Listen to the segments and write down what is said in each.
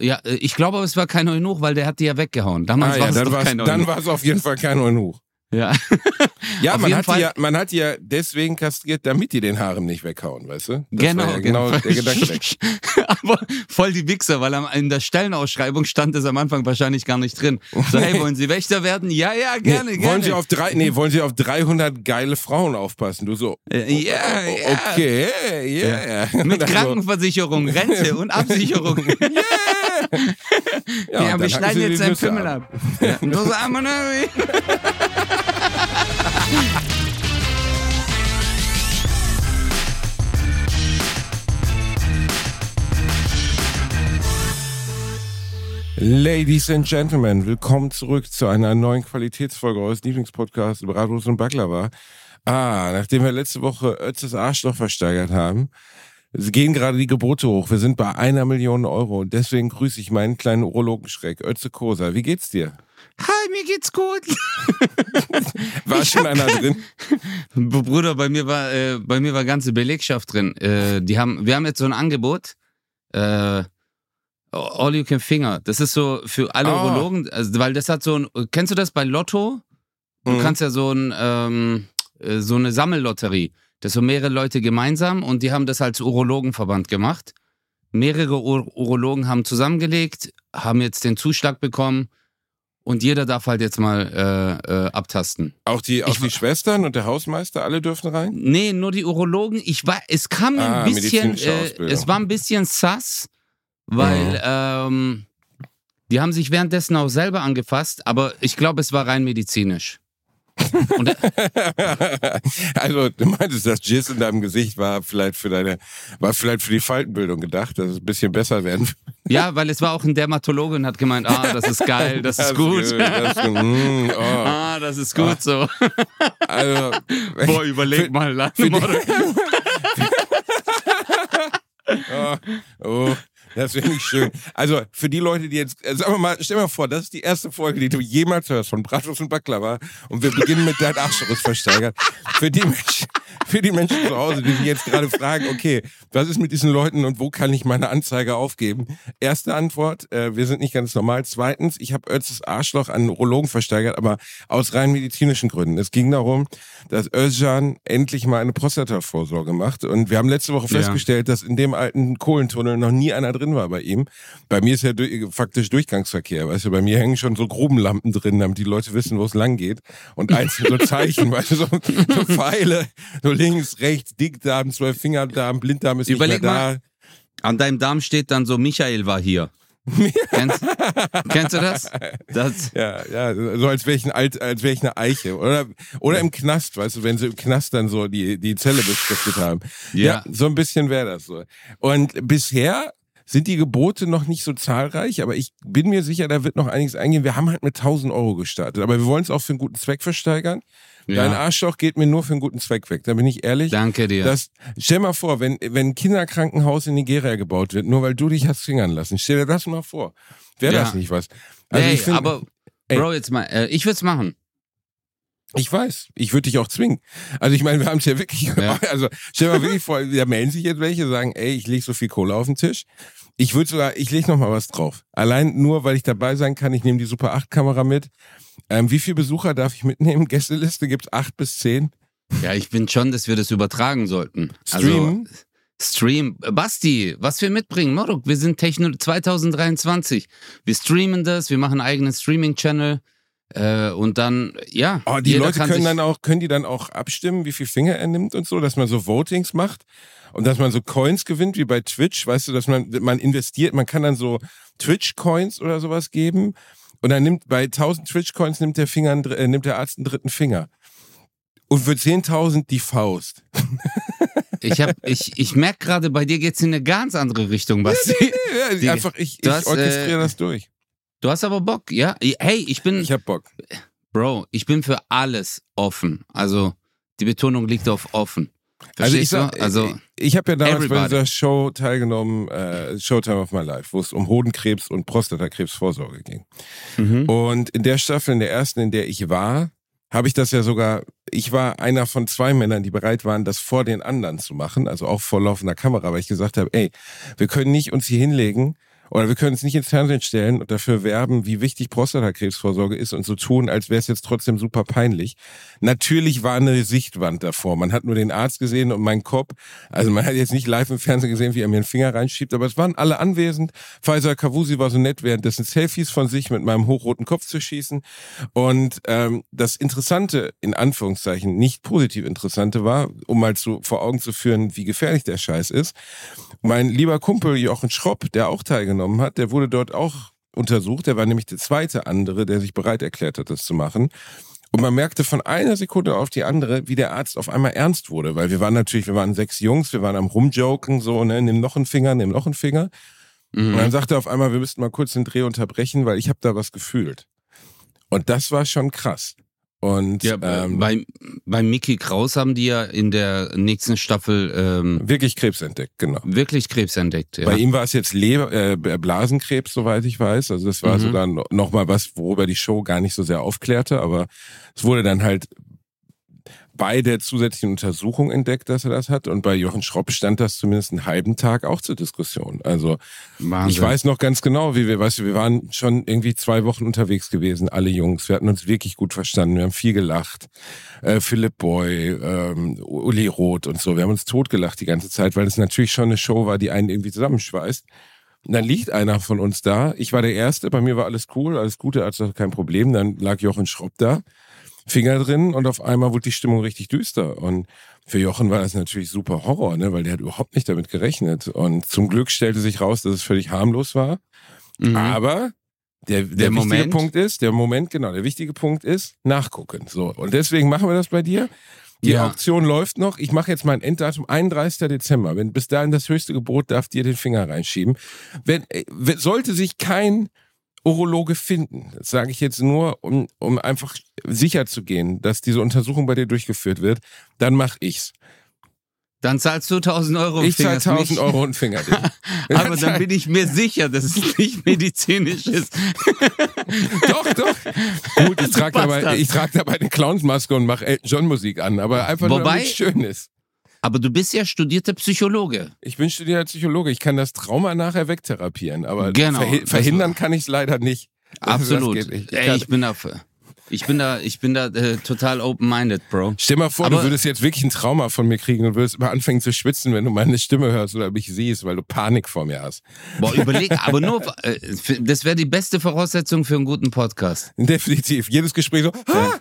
Ja, äh, ich glaube, es war kein Eunuch, weil der hat die ja weggehauen. Damals Ah, war ja, es dann kein dann Eunuch. war es auf jeden Fall kein Eunuch. Ja. Ja, man hat, ja, man hat die ja deswegen kastriert, damit die den Haaren nicht weghauen, weißt du? Das genau, war ja genau der Gedanke. Aber voll die Wichser, weil in der Stellenausschreibung stand es am Anfang wahrscheinlich gar nicht drin. So, hey, wollen Sie Wächter werden? Ja, ja, gerne, nee, gerne. Wollen Sie auf drei, nee, wollen Sie auf 300 geile Frauen aufpassen? Du so, Äh, ja, ja. okay, yeah. Mit Und dann so, Krankenversicherung, Rente und Absicherung. Ja, Ja, dann wir schneiden jetzt Nüsse Pimmel ab. Ja. Ladies and Gentlemen, willkommen zurück zu einer neuen Qualitätsfolge eures Lieblingspodcasts Bratwurst und Baklava. Ah, nachdem wir letzte Woche Ötzes Arschloch versteigert haben, gehen gerade die Gebote hoch. Wir sind bei einer Million Euro und deswegen grüße ich meinen kleinen Urologenschreck, Ötze Kosa. Wie geht's dir? Hi, mir geht's gut. War Ich schon einer drin? Bruder, bei mir war, äh, bei mir war ganze Belegschaft drin. Äh, die haben, wir haben jetzt so ein Angebot. Äh, All You Can Finger. Das ist so für alle Ah. Urologen, also, weil das hat so ein. Kennst du das bei Lotto? Du Mhm. kannst ja so ein ähm, äh, so eine Sammellotterie. Das so mehrere Leute gemeinsam und die haben das als Urologenverband gemacht. Mehrere Ur Urologen haben zusammengelegt, haben jetzt den Zuschlag bekommen und jeder darf halt jetzt mal äh, äh, abtasten. Auch die, auch Ich- die Schwestern und der Hausmeister, alle dürfen rein? Nee, nur die Urologen. Ich war, es kam Ah, ein bisschen, äh, es war ein bisschen sass, weil Mhm. ähm, die haben sich währenddessen auch selber angefasst, aber ich glaube, es war rein medizinisch. Also, du meintest, das Jizz in deinem Gesicht war vielleicht für deine, war vielleicht für die Faltenbildung gedacht, dass es ein bisschen besser werden ja, weil es war auch ein Dermatologe und hat gemeint, ah, das ist geil, das ist gut. Das ist, mm, oh. ah, das ist gut so. Also, Boah, überleg Für- mal. Die- oh, oh, das finde ich schön. Also, für die Leute, die jetzt, äh, sagen wir mal, stell dir mal vor, das ist die erste Folge, die du jemals hörst von Bratwurst und Baklava und wir beginnen mit dein Arschriss versteigert. Für die Menschen, für die Menschen zu Hause, die sich jetzt gerade fragen, okay, was ist mit diesen Leuten und wo kann ich meine Anzeige aufgeben? Erste Antwort, äh, wir sind nicht ganz normal. Zweitens, ich habe Özes Arschloch an Urologen versteigert, aber aus rein medizinischen Gründen. Es ging darum, dass Özcan endlich mal eine Prostatavorsorge macht und wir haben letzte Woche Ja. festgestellt, dass in dem alten Kohlentunnel noch nie einer drin war bei ihm. Bei mir ist ja durch, faktisch Durchgangsverkehr, weißt du, bei mir hängen schon so Grubenlampen drin, damit die Leute wissen, wo es lang geht und einzelne so Zeichen, weißt du, so, so Pfeile, so links, rechts, Dickdarm, Zwölffingerdarm, Blinddarm ist Überleg nicht mehr da. An deinem Darm steht dann so, Michael war hier. kennst, kennst du das? das? Ja, ja, so als wäre ich, ein Alt, als wär ich eine Eiche. Oder, oder im Knast, weißt du, wenn sie im Knast dann so die, die Zelle beschriftet haben. Ja. so ein bisschen wäre das so. Und bisher sind die Gebote noch nicht so zahlreich, aber ich bin mir sicher, da wird noch einiges eingehen. Wir haben halt mit 1000 Euro gestartet, aber wir wollen es auch für einen guten Zweck versteigern. Dein Ja. Arschloch geht mir nur für einen guten Zweck weg, da bin ich ehrlich. Danke dir. Das, stell mal vor, wenn, wenn ein Kinderkrankenhaus in Nigeria gebaut wird, nur weil du dich hast fingern lassen, stell dir das mal vor. Wäre Ja. das nicht was? Also ich find- aber ey. Bro, jetzt mal, äh, ich würde es machen. Ich weiß, ich würde dich auch zwingen. Also ich meine, wir haben es ja wirklich, Ja. also stell dir mal wirklich vor, da melden sich jetzt welche, sagen, ey, ich lege so viel Kohle auf den Tisch. Ich würde sogar, ich lege noch mal was drauf. Allein nur, weil ich dabei sein kann, ich nehme die Super 8 Kamera mit. Ähm, wie viele Besucher darf ich mitnehmen? Gästeliste gibt's acht bis zehn. Ja, ich bin schon, dass wir das übertragen sollten. Streamen? Also, Stream. Basti, was wir mitbringen, Moruk, wir sind Techno 2023. Wir streamen das, wir machen einen eigenen Streaming-Channel. Äh, und dann, ja. Oh, die Leute können dann auch, können die dann auch abstimmen, wie viel Finger er nimmt und so, dass man so Votings macht und dass man so Coins gewinnt, wie bei Twitch, weißt du, dass man, man investiert, man kann dann so Twitch-Coins oder sowas geben und dann nimmt bei 1000 Twitch-Coins nimmt der Finger, äh, nimmt der Arzt einen dritten Finger. Und für 10.000 die Faust. Ich, hab, ich, ich merke gerade, bei dir geht's in eine ganz andere Richtung, Basti. Ja, Die- einfach, ich, ich hast, orchestriere äh, das durch. Du hast aber Bock, ja? Hey, ich bin, Ich hab Bock. Bro, ich bin für alles offen. Also, die Betonung liegt auf offen. Also ich Verstehst sag? Also, ich habe ja damals bei everybody. dieser Show teilgenommen, äh, Showtime of My Life, wo es um Hodenkrebs und Prostatakrebsvorsorge ging. mhm. Und in der Staffel, in der ersten, in der ich war, habe ich das ja sogar, ich war einer von zwei Männern, die bereit waren, das vor den anderen zu machen, also auch vor laufender Kamera, weil ich gesagt habe, ey, wir können nicht uns hier hinlegen Oder wir können es nicht ins Fernsehen stellen und dafür werben, wie wichtig Prostatakrebsvorsorge ist und so tun, als wäre es jetzt trotzdem super peinlich. Natürlich war eine Sichtwand davor. Man hat nur den Arzt gesehen und meinen Kopf. Also man hat jetzt nicht live im Fernsehen gesehen, wie er mir den Finger reinschiebt, aber es waren alle anwesend. Pfizer Kavusi war so nett, währenddessen Selfies von sich mit meinem hochroten Kopf zu schießen. Und ähm, das Interessante, in Anführungszeichen, nicht positiv Interessante war, um mal zu, vor Augen zu führen, wie gefährlich der Scheiß ist. Mein lieber Kumpel Jochen Schropp, der auch teilgenommen hat, der wurde dort auch untersucht. Der war nämlich der zweite andere, der sich bereit erklärt hat, das zu machen. Und man merkte von einer Sekunde auf die andere, wie der Arzt auf einmal ernst wurde, weil wir waren natürlich, wir waren sechs Jungs, wir waren am Rumjoken, so, ne, nimm noch einen Finger, nimm noch einen Finger. Mhm. Und dann sagte er auf einmal, wir müssten mal kurz den Dreh unterbrechen, weil ich habe da was gefühlt. Und das war schon krass. Und ja, ähm, bei, bei Mickey Kraus haben die ja in der nächsten Staffel ähm, wirklich Krebs entdeckt, genau. Wirklich Krebs entdeckt. Ja. Bei ihm war es jetzt Leber, äh, Blasenkrebs, soweit ich weiß. Also das war mhm. sogar noch mal was, worüber die Show gar nicht so sehr aufklärte, aber es wurde dann halt bei der zusätzlichen Untersuchung entdeckt, dass er das hat. Und bei Jochen Schropp stand das zumindest einen halben Tag auch zur Diskussion. Also Wahnsinn. ich weiß noch ganz genau, wie wir, weißt du, wir waren schon irgendwie zwei Wochen unterwegs gewesen, alle Jungs. Wir hatten uns wirklich gut verstanden. Wir haben viel gelacht. Äh, Philipp Boy, ähm, Uli Roth und so. Wir haben uns totgelacht die ganze Zeit, weil es natürlich schon eine Show war, die einen irgendwie zusammenschweißt. Und dann liegt einer von uns da. Ich war der Erste, bei mir war alles cool, alles Gute, also kein Problem. Dann lag Jochen Schropp da. Finger drin und auf einmal wurde die Stimmung richtig düster. Und für Jochen war das natürlich super Horror, ne? weil der hat überhaupt nicht damit gerechnet. Und zum Glück stellte sich raus, dass es völlig harmlos war. Mhm. Aber der, der, der wichtige Moment. Punkt ist, der Moment, genau, der wichtige Punkt ist, nachgucken. So. Und deswegen machen wir das bei dir. Die ja. Auktion läuft noch. Ich mache jetzt mein Enddatum 31. Dezember. Wenn bis dahin das höchste Gebot darf dir den Finger reinschieben. Wenn, äh, sollte sich kein Urologe finden. Das sage ich jetzt nur, um, um einfach sicher zu gehen, dass diese Untersuchung bei dir durchgeführt wird. Dann mache ich's. Dann zahlst du 1000 Euro. Ich zahle 1000 Euro und Finger. Aber dann bin ich mir sicher, dass es nicht medizinisch ist. doch, doch. Gut, ich trage dabei, trag dabei eine Clownsmaske und mache Elton John Musik an. Aber einfach Wobei, nur, schön ist. Aber du bist ja studierter Psychologe. Ich bin studierter Psychologe. Ich kann das Trauma nachher wegtherapieren, aber genau, verhi verhindern kann ich es leider nicht. Absolut. Ich, Ey, ich bin dafür. Ich bin da, ich bin da äh, total open-minded, Bro. Stell mal vor, Aber du würdest jetzt wirklich ein Trauma von mir kriegen und würdest immer anfangen zu schwitzen, wenn du meine Stimme hörst oder mich siehst, weil du Panik vor mir hast. Boah, überleg, aber nur, äh, das wäre die beste Voraussetzung für einen guten Podcast. Definitiv. Jedes Gespräch so, ja.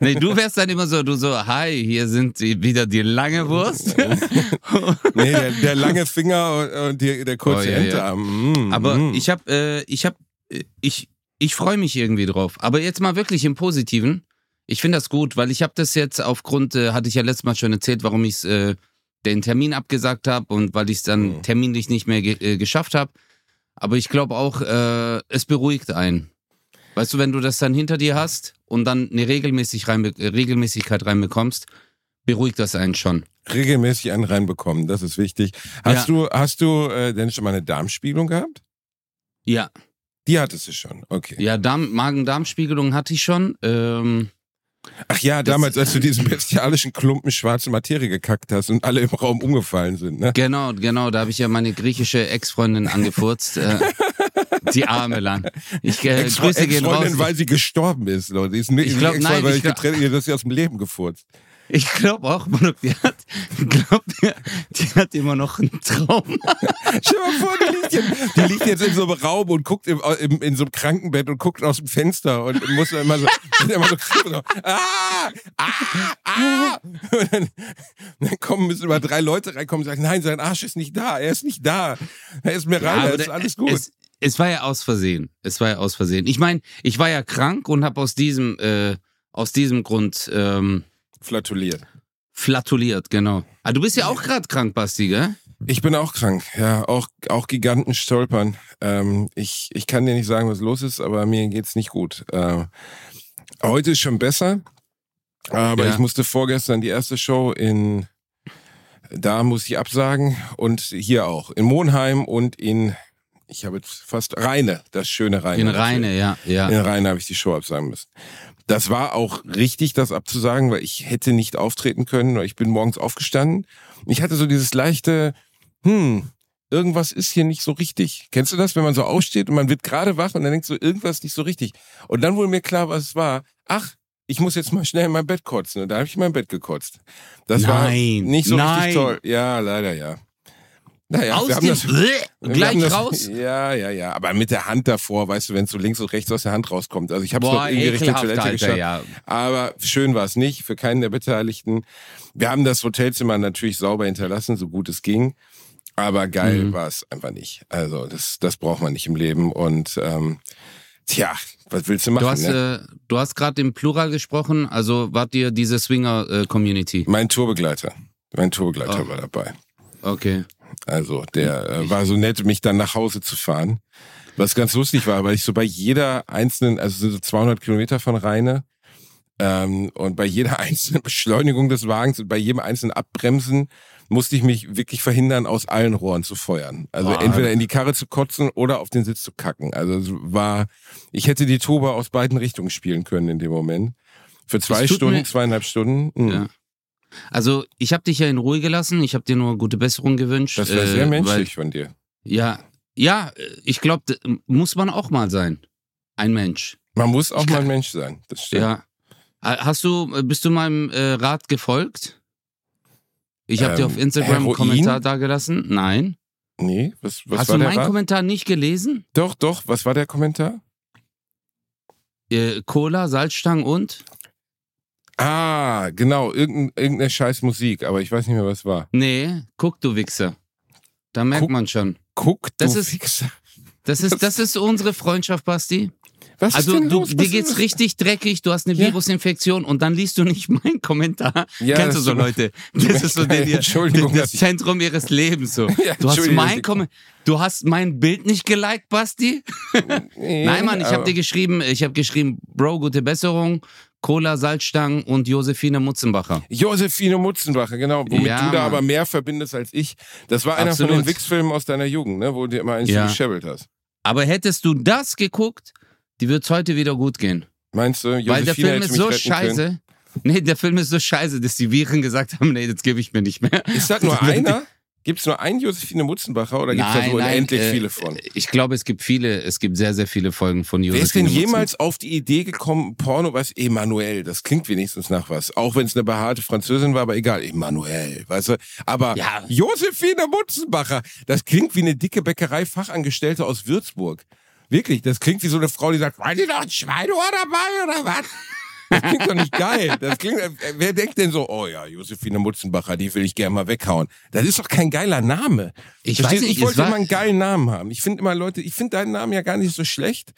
Nee, du wärst dann immer so, du so, hi, hier sind die, wieder die lange Wurst. nee, der, der, lange Finger und, die, der kurze oh, ja, Endarm. Ja. Mm, aber mm. ich habe, äh, ich habe, äh, ich, ich freue mich irgendwie drauf. Aber jetzt mal wirklich im Positiven. Ich finde das gut, weil ich habe das jetzt aufgrund, äh, hatte ich ja letztes Mal schon erzählt, warum ich äh, den Termin abgesagt habe und weil ich es dann mhm. terminlich nicht mehr ge äh, geschafft habe. Aber ich glaube auch, äh, es beruhigt einen. Weißt du, wenn du das dann hinter dir hast und dann eine Regelmäßig rein, äh, Regelmäßigkeit reinbekommst, beruhigt das einen schon. Regelmäßig einen reinbekommen, das ist wichtig. Hast ja. du, hast du äh, denn schon mal eine Darmspiegelung gehabt? Ja. Die hattest du schon, okay. Ja, Darm, Magen-Darm-Spiegelung hatte ich schon. Ähm, Ach ja, damals, als du diesen bestialischen Klumpen schwarze Materie gekackt hast und alle im Raum umgefallen sind, ne? Genau, genau, da habe ich ja meine griechische Ex-Freundin angefurzt. äh, die arme Lang. Ich äh, Ex grüße gehen raus. weil sie gestorben ist, Leute. Ist nicht ich glaub, nein, weil ich, getrennt, dass sie aus dem Leben gefurzt. Ich glaube auch, Manuk, die hat, glaub, die, die, hat immer noch einen Traum. Stell mal vor, die liegt, jetzt, die liegt, jetzt, in so einem Raum und guckt im, im, in so einem Krankenbett und guckt aus dem Fenster und muss immer so, immer so, so ah, ah, ah. Und dann, dann kommen müssen immer drei Leute reinkommen und sagen, nein, sein Arsch ist nicht da, er ist nicht da. Er ist mir rein, ja, ist alles gut. Es, es war ja aus Versehen. Es war ja aus Versehen. Ich meine, ich war ja krank und habe aus diesem, äh, aus diesem Grund ähm, Flatuliert. Flatuliert, genau. Ah, du bist ja auch gerade krank, Basti, gell? Ich bin auch krank, ja, auch, auch Giganten stolpern. Ähm, ich, ich kann dir nicht sagen, was los ist, aber mir geht's nicht gut. Äh, heute ist schon besser, aber ja. ich musste vorgestern die erste Show in, da muss ich absagen und hier auch, in Monheim und in, ich habe jetzt fast Rheine, das schöne Rheine. In Rheine, ja, ja. In Rheine habe ich die Show absagen müssen. Das war auch richtig, das abzusagen, weil ich hätte nicht auftreten können, ich bin morgens aufgestanden. Ich hatte so dieses leichte, hm, irgendwas ist hier nicht so richtig. Kennst du das, wenn man so aufsteht und man wird gerade wach und dann denkt so, irgendwas nicht so richtig. Und dann wurde mir klar, was es war. Ach, ich muss jetzt mal schnell in mein Bett kotzen. Und da habe ich in mein Bett gekotzt. Das Nein, war nicht so nein. richtig toll. Ja, leider ja. Naja, Aus dem das, gleich das, raus. Ja, ja, ja. Aber mit der Hand davor, weißt du, wenn es so links und rechts aus der Hand rauskommt. Also ich habe es noch irgendwie Richtung ekelhaft, Toilette Alter, geschafft. ja. Aber schön war es nicht für keinen der Beteiligten. Wir haben das Hotelzimmer natürlich sauber hinterlassen, so gut es ging. Aber geil Mhm. war es einfach nicht. Also das, das braucht man nicht im Leben. Und ähm, tja, was willst du machen? Du hast, ne? äh, du hast gerade im Plural gesprochen, also wart ihr diese Swinger-Community? Mein Tourbegleiter. Mein Tourbegleiter Oh. war dabei. Okay. Also der äh, war so nett, mich dann nach Hause zu fahren. Was ganz lustig war, weil ich so bei jeder einzelnen, also sind so 200 Kilometer von Rheine, ähm, und bei jeder einzelnen Beschleunigung des Wagens und bei jedem einzelnen Abbremsen musste ich mich wirklich verhindern, aus allen Rohren zu feuern. Also Boah. entweder in die Karre zu kotzen oder auf den Sitz zu kacken. Also es war, ich hätte die Toba aus beiden Richtungen spielen können in dem Moment. Für zwei Stunden, mir- zweieinhalb Stunden. hm. Ja. Also ich habe dich ja in Ruhe gelassen, ich habe dir nur gute Besserung gewünscht. Das war äh, sehr menschlich Weil, von dir. ja, ja, ich glaube, muss man auch mal sein. Ein Mensch. Man muss auch Ich mal kann- ein Mensch sein. Das stimmt. Ja. Hast du, bist du meinem äh, Rat gefolgt? Ich habe dir Ähm, auf Instagram einen? Kommentar dagelassen. Nein. Nee, was, was Hast war du meinen Rat? Kommentar nicht gelesen? Doch, doch, was war der Kommentar? Äh, Cola, Salzstangen und? Ah, genau, irgendein, irgendeine scheiß Musik, aber ich weiß nicht mehr, was war. Nee, guck, du Wichser. Da merkt Guck. man schon. Guck, Das du ist- Wichser. Das ist, das ist unsere Freundschaft, Basti. Was ist Also denn du, los? dir geht's richtig dreckig, du hast eine Ja. Virusinfektion und dann liest du nicht meinen Kommentar. Ja, Kennst du das so Leute? Das ist so der, das Zentrum ihres Lebens so. Ja, Du hast mein Kommentar. Du hast mein Bild nicht geliked, Basti? Nee, Nein, Mann, ich habe dir geschrieben, ich habe geschrieben, Bro, gute Besserung, Cola, Salzstangen und Josephine Mutzenbacher. Josephine Mutzenbacher, genau, womit Ja, du da Mann. aber mehr verbindest als ich. Das war einer von Absolut. den Wix-Filmen aus deiner Jugend, ne, wo du dir immer eins Ja. geschebbelt hast. Aber hättest du das geguckt, die wird's heute wieder gut gehen. Meinst du, Josephine Weil der Film ist so scheiße. Können? Nee, der Film ist so scheiße, dass die Viren gesagt haben, nee, das gebe ich mir nicht mehr. Ist das nur einer? Gibt es nur einen Josephine Mutzenbacher oder gibt es da so nein, unendlich äh, viele von? Ich glaube, es gibt viele, es gibt sehr, sehr viele Folgen von Josephine Wer ist denn jemals auf die Idee gekommen, Porno, was, Emanuel, das klingt wenigstens nach was. Auch wenn es eine behaarte Französin war, aber egal, Emanuel, weißt du. Aber Ja. Josephine Mutzenbacher, das klingt wie eine dicke Bäckerei-Fachangestellte aus Würzburg. Wirklich, das klingt wie so eine Frau, die sagt, war die noch ein Schweineohr dabei oder was? Das klingt doch nicht geil. Das klingt, äh, wer denkt denn so, oh ja, Josephine Mutzenbacher, die will ich gerne mal weghauen. Das ist doch kein geiler Name. Ich Verstehst weiß nicht, ich wollte immer einen geilen Namen haben. Ich finde immer Leute, ich finde deinen Namen ja gar nicht so schlecht.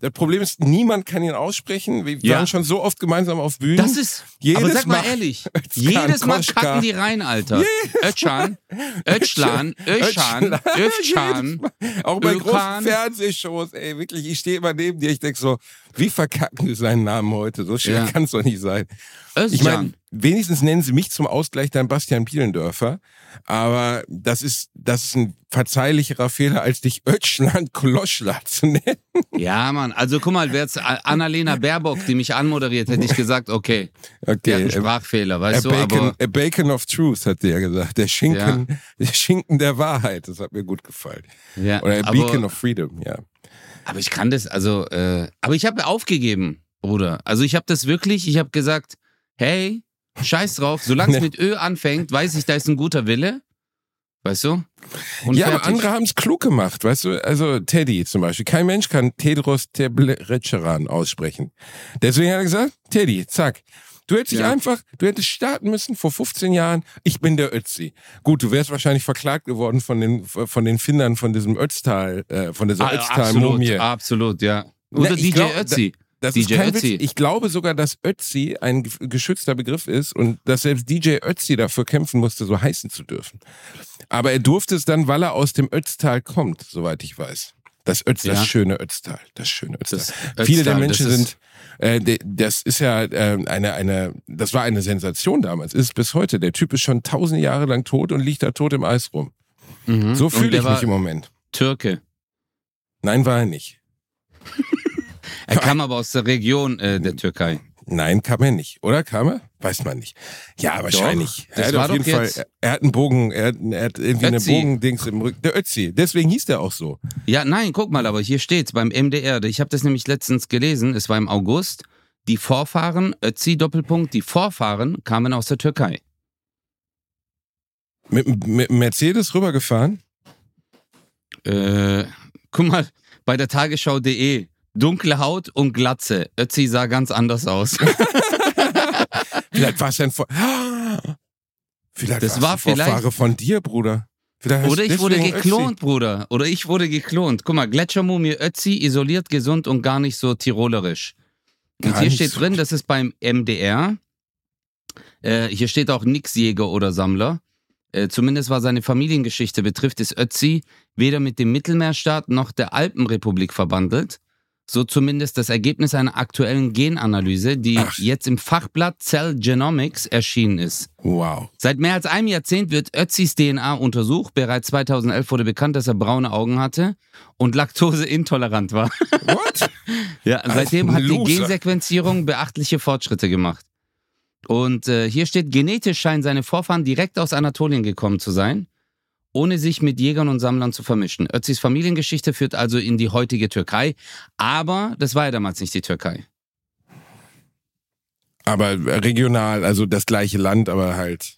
Das Problem ist, niemand kann ihn aussprechen. Wir Ja. waren schon so oft gemeinsam auf Bühnen. Das ist, Jedes aber sag mal Mal- ehrlich, jedes Mal Koschka. kacken die rein, Alter. Ötschan, Ötschlan, Ötschan, Ötschan. Auch bei Ökan. großen Fernsehshows, ey, wirklich, ich stehe immer neben dir, ich denk so, wie verkacken wir seinen Namen heute? So schwer Ja. kann es doch nicht sein. Ich Özcan. meine, wenigstens nennen sie mich zum Ausgleich dann Bastian Bielendörfer. Aber das ist, das ist ein verzeihlicherer Fehler, als dich Ötschland Koloschla zu nennen. Ja, Mann. Also guck mal, wäre jetzt Annalena Baerbock, die mich anmoderiert, hätte ich gesagt, okay, Okay. A, Sprachfehler, a, weißt du, Bacon, aber a Bacon of Truth, hat der ja gesagt. Der Schinken, der Schinken der Wahrheit. Das hat mir gut gefallen. ja, Oder a Beacon of Freedom, ja. Aber ich kann das, also, äh, aber ich habe aufgegeben, Bruder. Also ich habe das wirklich, ich habe gesagt, hey, scheiß drauf, solange es Nee. mit Ö anfängt, weiß ich, da ist ein guter Wille, weißt du? Und ja, aber andere haben es klug gemacht, weißt du? Also Teddy zum Beispiel. Kein Mensch kann Tedros Tebleceran aussprechen. Deswegen hat er gesagt, Teddy, zack. Du hättest dich Ja. einfach, du hättest starten müssen vor 15 Jahren, ich bin der Ötzi. Gut, du wärst wahrscheinlich verklagt geworden von den, von den Findern von diesem Ötztal, äh, von dieser Ah, Ötztal-Mumie. absolut, absolut, ja. Oder Na, DJ glaub, Ötzi. Das DJ ist kein Ötzi. Witz. Ich glaube sogar, dass Ötzi ein ge- geschützter Begriff ist und dass selbst DJ Ötzi dafür kämpfen musste, so heißen zu dürfen. Aber er durfte es dann, weil er aus dem Ötztal kommt, soweit ich weiß. Das Ötz, Ja. das schöne Ötztal, das schöne Ötztal. Das Viele der Ötztal, Menschen sind, äh, de- das ist ja äh, eine, eine, das war eine Sensation damals, ist bis heute. Der Typ ist schon tausend Jahre lang tot und liegt da tot im Eis rum. Mhm. So fühle ich mich im Moment. Türke. Nein, war er nicht. Er kam aber aus der Region äh, der Türkei. Nein, kam er nicht. Oder kam er? Weiß man nicht. Ja, wahrscheinlich. das er hat war auf jeden doch Fall, jetzt- er hat einen Bogen, er hat, er hat irgendwie eine Ötzi. Bogendings im Rücken. Der Ötzi. Deswegen hieß der auch so. Ja, nein, guck mal, aber hier steht's beim MDR. Ich habe das nämlich letztens gelesen, es war im August. Die Vorfahren, Ötzi Doppelpunkt, die Vorfahren kamen aus der Türkei. Mit, mit Mercedes rübergefahren. Äh, guck mal, bei der Tagesschau.de. Dunkle Haut und Glatze. Ötzi sah ganz anders aus. Vielleicht war es ein Vor Vielleicht Das war ein Vorfahre vielleicht- von dir, Bruder. Vielleicht Oder ich wurde geklont, Bruder. Oder ich wurde geklont. Guck mal, Gletschermumie Ötzi, isoliert, gesund und gar nicht so tirolerisch. Und Gar hier steht so- drin, das ist beim MDR. Äh, hier steht auch nix Jäger oder Sammler. Äh, zumindest was seine Familiengeschichte betrifft, ist Ötzi weder mit dem Mittelmeerstaat noch der Alpenrepublik verbandelt. So zumindest das Ergebnis einer aktuellen Genanalyse, die Ach. jetzt im Fachblatt Cell Genomics erschienen ist. Wow. Seit mehr als einem Jahrzehnt wird Ötzis DNA untersucht. Bereits 2011 wurde bekannt, dass er braune Augen hatte und laktoseintolerant war. What? Ja, seitdem hat die. Gensequenzierung beachtliche Fortschritte gemacht. Und äh, hier steht, genetisch scheinen seine Vorfahren direkt aus Anatolien gekommen zu sein, ohne sich mit Jägern und Sammlern zu vermischen. Ötzis Familiengeschichte führt also in die heutige Türkei, aber das war ja damals nicht die Türkei. aber regional, also das gleiche Land, aber halt.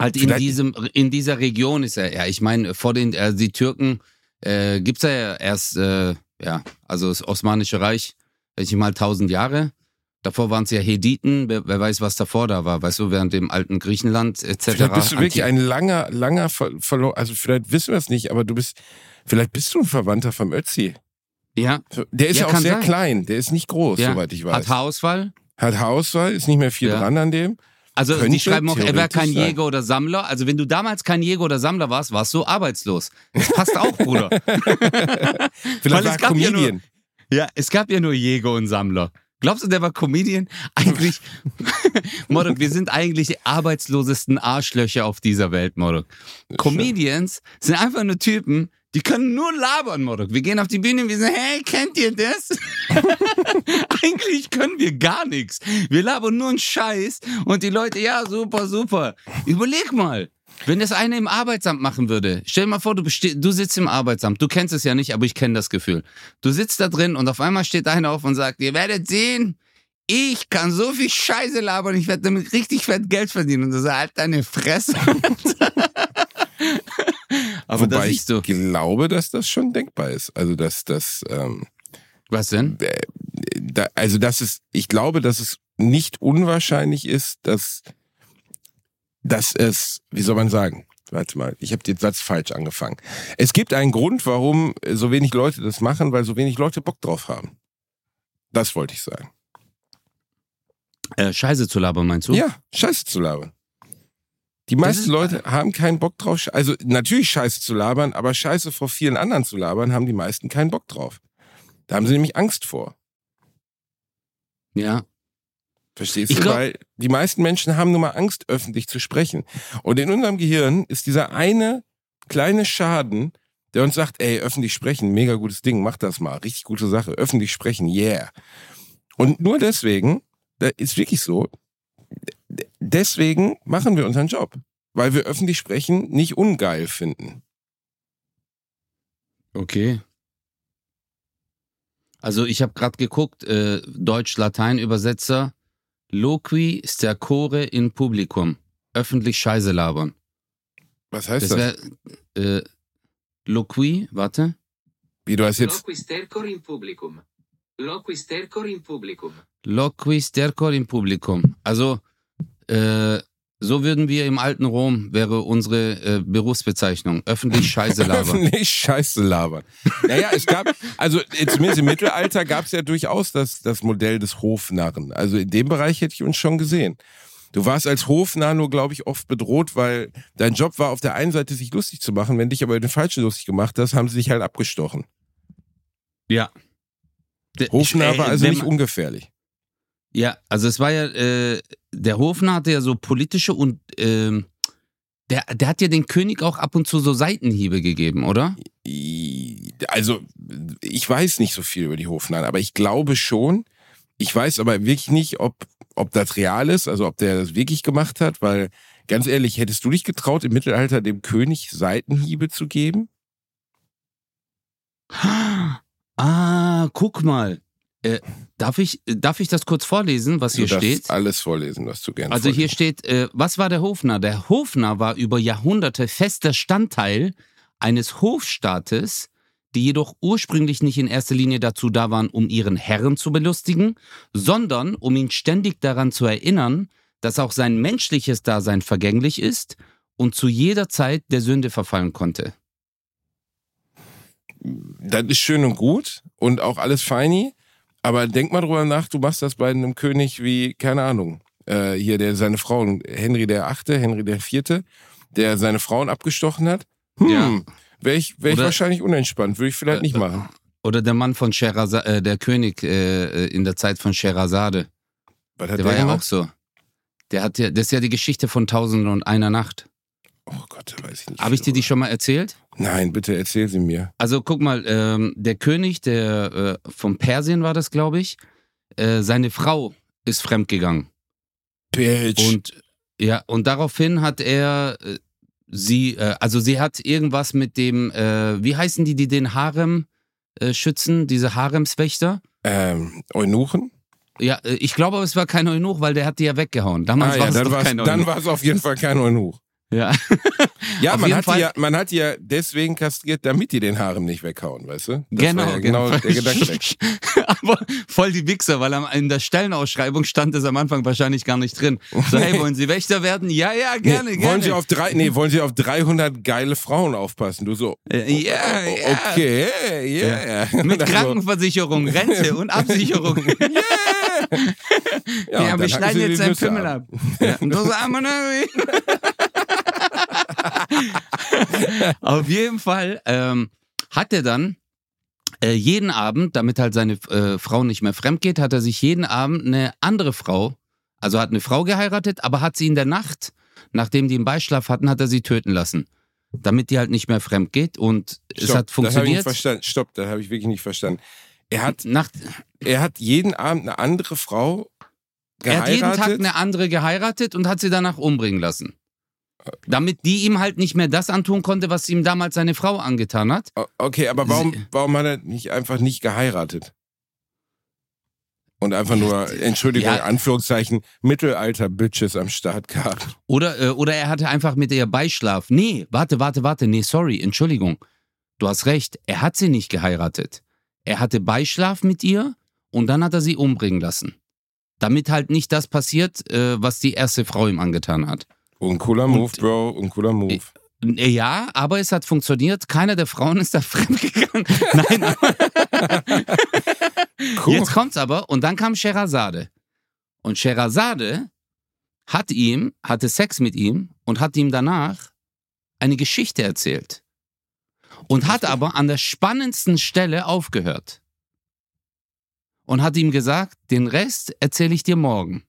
Halt in, diesem, in dieser Region ist er, ja, ich meine, vor den, äh, die Türken äh, gibt's ja erst, äh, ja, also das Osmanische Reich, weiß ich mal, tausend Jahre. Davor waren es ja Hediten, wer, wer weiß, was davor da war, weißt du, während dem alten Griechenland etc. Vielleicht bist du wirklich ein langer, langer verloren. Also vielleicht wissen wir es nicht, aber du bist, vielleicht bist du ein Verwandter vom Ötzi. Ja, Der ist ja, Ja, auch sehr sein. klein, der ist nicht groß, ja. soweit ich weiß. hat Haarausfall. Hat Haarausfall, ist nicht mehr viel Ja. dran an dem. Also Könnte die schreiben auch, er wäre kein sein. Jäger oder Sammler. Also wenn du damals kein Jäger oder Sammler warst, warst du arbeitslos. Das passt auch, Bruder. Vielleicht war es gab ja nur- Comedian. Ja, es gab ja nur Jäger und Sammler. Glaubst du, der war Comedian? Eigentlich, Modok, wir sind eigentlich die arbeitslosesten Arschlöcher auf dieser Welt, Modok. Comedians sind einfach nur Typen, die können nur labern, Modok. Wir gehen auf die Bühne und wir sagen, hey, kennt ihr das? eigentlich können wir gar nichts. Wir labern nur einen Scheiß und die Leute, ja, super, super. Überleg mal. Wenn das eine im Arbeitsamt machen würde, stell dir mal vor, du, du sitzt im Arbeitsamt, du kennst es ja nicht, aber ich kenne das Gefühl. Du sitzt da drin und auf einmal steht einer auf und sagt, ihr werdet sehen, ich kann so viel Scheiße labern, ich werde damit richtig fett Geld verdienen. Und du sagst, halt deine Fresse. aber Wobei ich du. glaube, dass das schon denkbar ist. Also dass das, ähm, Was denn? da, also dass es, ich glaube, dass es nicht unwahrscheinlich ist, dass, dass es, wie soll man sagen? Warte mal, ich habe den Satz falsch angefangen. Es gibt einen Grund, warum so wenig Leute das machen, weil so wenig Leute Bock drauf haben. Das wollte ich sagen. Äh, Scheiße zu labern, meinst du? Ja, Scheiße zu labern. Die meisten ist- Leute haben keinen Bock drauf, also natürlich Scheiße zu labern, aber Scheiße vor vielen anderen zu labern, haben die meisten keinen Bock drauf. Da haben sie nämlich Angst vor. Ja. Verstehst Ich du? glaub- Weil die meisten Menschen haben nur mal Angst, öffentlich zu sprechen. Und in unserem Gehirn ist dieser eine kleine Schaden, der uns sagt, ey, öffentlich sprechen, mega gutes Ding, mach das mal, richtig gute Sache, öffentlich sprechen, yeah. Und nur deswegen, da ist wirklich so, deswegen machen wir unseren Job. Weil wir öffentlich sprechen nicht ungeil finden. Okay. Also ich habe gerade geguckt, äh, Deutsch-Latein-Übersetzer, loqui stercore in publicum, öffentlich Scheiße labern. Was heißt Das das? wäre, äh, loqui, warte, Wie du hast jetzt, Loqui stercor in publicum. Loqui stercor in publicum. loqui stercore in publicum. Also, äh, so würden wir im alten Rom, wäre unsere äh, Berufsbezeichnung, öffentlich Scheiße labern. Öffentlich Scheiße labern. Naja, es gab, also äh, zumindest im Mittelalter gab es ja durchaus das, das Modell des Hofnarren. Also in dem Bereich hätte ich uns schon gesehen. Du warst als Hofnarr nur, glaube ich, oft bedroht, weil dein Job war auf der einen Seite, sich lustig zu machen. Wenn dich aber den Falschen lustig gemacht hast, haben sie dich halt abgestochen. ja. Hofnarr äh, war also wenn nicht ungefährlich. Ja, also es war ja, äh, der Hofner hatte ja so politische und ähm, der, der hat ja den König auch ab und zu so Seitenhiebe gegeben, oder? Also, ich weiß nicht so viel über die Hofnarren, aber ich glaube schon. Ich weiß aber wirklich nicht, ob, ob das real ist, also ob der das wirklich gemacht hat, weil ganz ehrlich, hättest du dich getraut, im Mittelalter dem König Seitenhiebe zu geben? Ah, guck mal. Äh, darf, ich, darf ich das kurz vorlesen, was hier du steht? alles vorlesen, was du gerne Also hier vorlesen. steht, äh, was war der Hofner? Der Hofner war über Jahrhunderte fester Standteil eines Hofstaates, die jedoch ursprünglich nicht in erster Linie dazu da waren, um ihren Herren zu belustigen, sondern um ihn ständig daran zu erinnern, dass auch sein menschliches Dasein vergänglich ist und zu jeder Zeit der Sünde verfallen konnte. Das ist schön und gut und auch alles feini, aber denk mal drüber nach, du machst das bei einem König wie, keine Ahnung, äh, hier, der seine Frauen, Henry der Achte, Henry der Vierte, der seine Frauen abgestochen hat. Hm, Ja. wäre ich, wär ich Oder- wahrscheinlich unentspannt, würde ich vielleicht nicht Äh, machen. Oder der Mann von Scheherazade, äh, der König äh, in der Zeit von Scheherazade. Der war ja auch so. Der hat ja, das ist ja die Geschichte von Tausend und einer Nacht. Oh Gott, weiß ich nicht. Habe ich dir die schon mal erzählt? Nein, bitte erzähl sie mir. Also guck mal, ähm, der König, der äh, von Persien war das, glaube ich, äh, seine Frau ist fremdgegangen. Bitch. Und ja, und daraufhin hat er äh, sie, äh, also sie hat irgendwas mit dem, äh, wie heißen die, die den Harem äh, schützen, diese Haremswächter? ähm, Eunuchen? Ja, ich glaube, es war kein Eunuch, weil der hat die ja weggehauen. Damals Ah, war ja, es dann doch kein dann Eunuch. war es auf jeden Fall kein Eunuch. Ja. Ja, man hat, ja, man hat die ja deswegen kastriert, damit die den Haaren nicht weghauen, weißt du? Das genau, war ja genau genau. der Gedanke. Aber voll die Wichser, weil in der Stellenausschreibung stand es am Anfang wahrscheinlich gar nicht drin. So, hey, wollen Sie Wächter werden? Ja, ja, gerne, nee, gerne. Wollen Sie auf drei, nee, wollen Sie auf 300 geile Frauen aufpassen? Du so, Äh, ja, oh, ja. okay, yeah. Mit Und dann so, Krankenversicherung, Rente und Absicherung. ja, Ja, wir schneiden jetzt seinen Pimmel ab. Ja, und so sagen wir, ne? Auf jeden Fall ähm, hat er dann äh, jeden Abend, damit halt seine äh, Frau nicht mehr fremd geht, hat er sich jeden Abend eine andere Frau, also hat eine Frau geheiratet, aber hat sie in der Nacht, nachdem die einen Beischlaf hatten, hat er sie töten lassen. Damit die halt nicht mehr fremd geht und es Stopp, hat Das habe ich nicht funktioniert. verstanden. Stopp, das habe ich wirklich nicht verstanden. Er hat, Nach, er hat jeden Abend eine andere Frau er hat jeden Tag geheiratet. eine andere geheiratet und hat sie danach umbringen lassen. Damit die ihm halt nicht mehr das antun konnte, was ihm damals seine Frau angetan hat. Okay, aber warum, warum hat er nicht einfach nicht geheiratet? Und einfach nur, Entschuldigung, Ja. Anführungszeichen, Mittelalter-Bitches am Start gehabt. Oder, äh, oder er hatte einfach mit ihr Beischlaf. Nee, warte, warte, warte. Nee, sorry, Entschuldigung. Du hast recht. Er hat sie nicht geheiratet. Er hatte Beischlaf mit ihr und dann hat er sie umbringen lassen. Damit halt nicht das passiert, äh, was die erste Frau ihm angetan hat. Und cooler Move, Bro, und cooler Move. Äh, Ja, aber es hat funktioniert. Keine der Frauen ist da fremdgegangen. Nein, Cool. Jetzt kommt's aber und dann kam Sherazade. Und Sherazade hat ihm, hatte Sex mit ihm und hat ihm danach eine Geschichte erzählt. Und hat aber an der spannendsten Stelle aufgehört. Und hat ihm gesagt, den Rest erzähle ich dir morgen.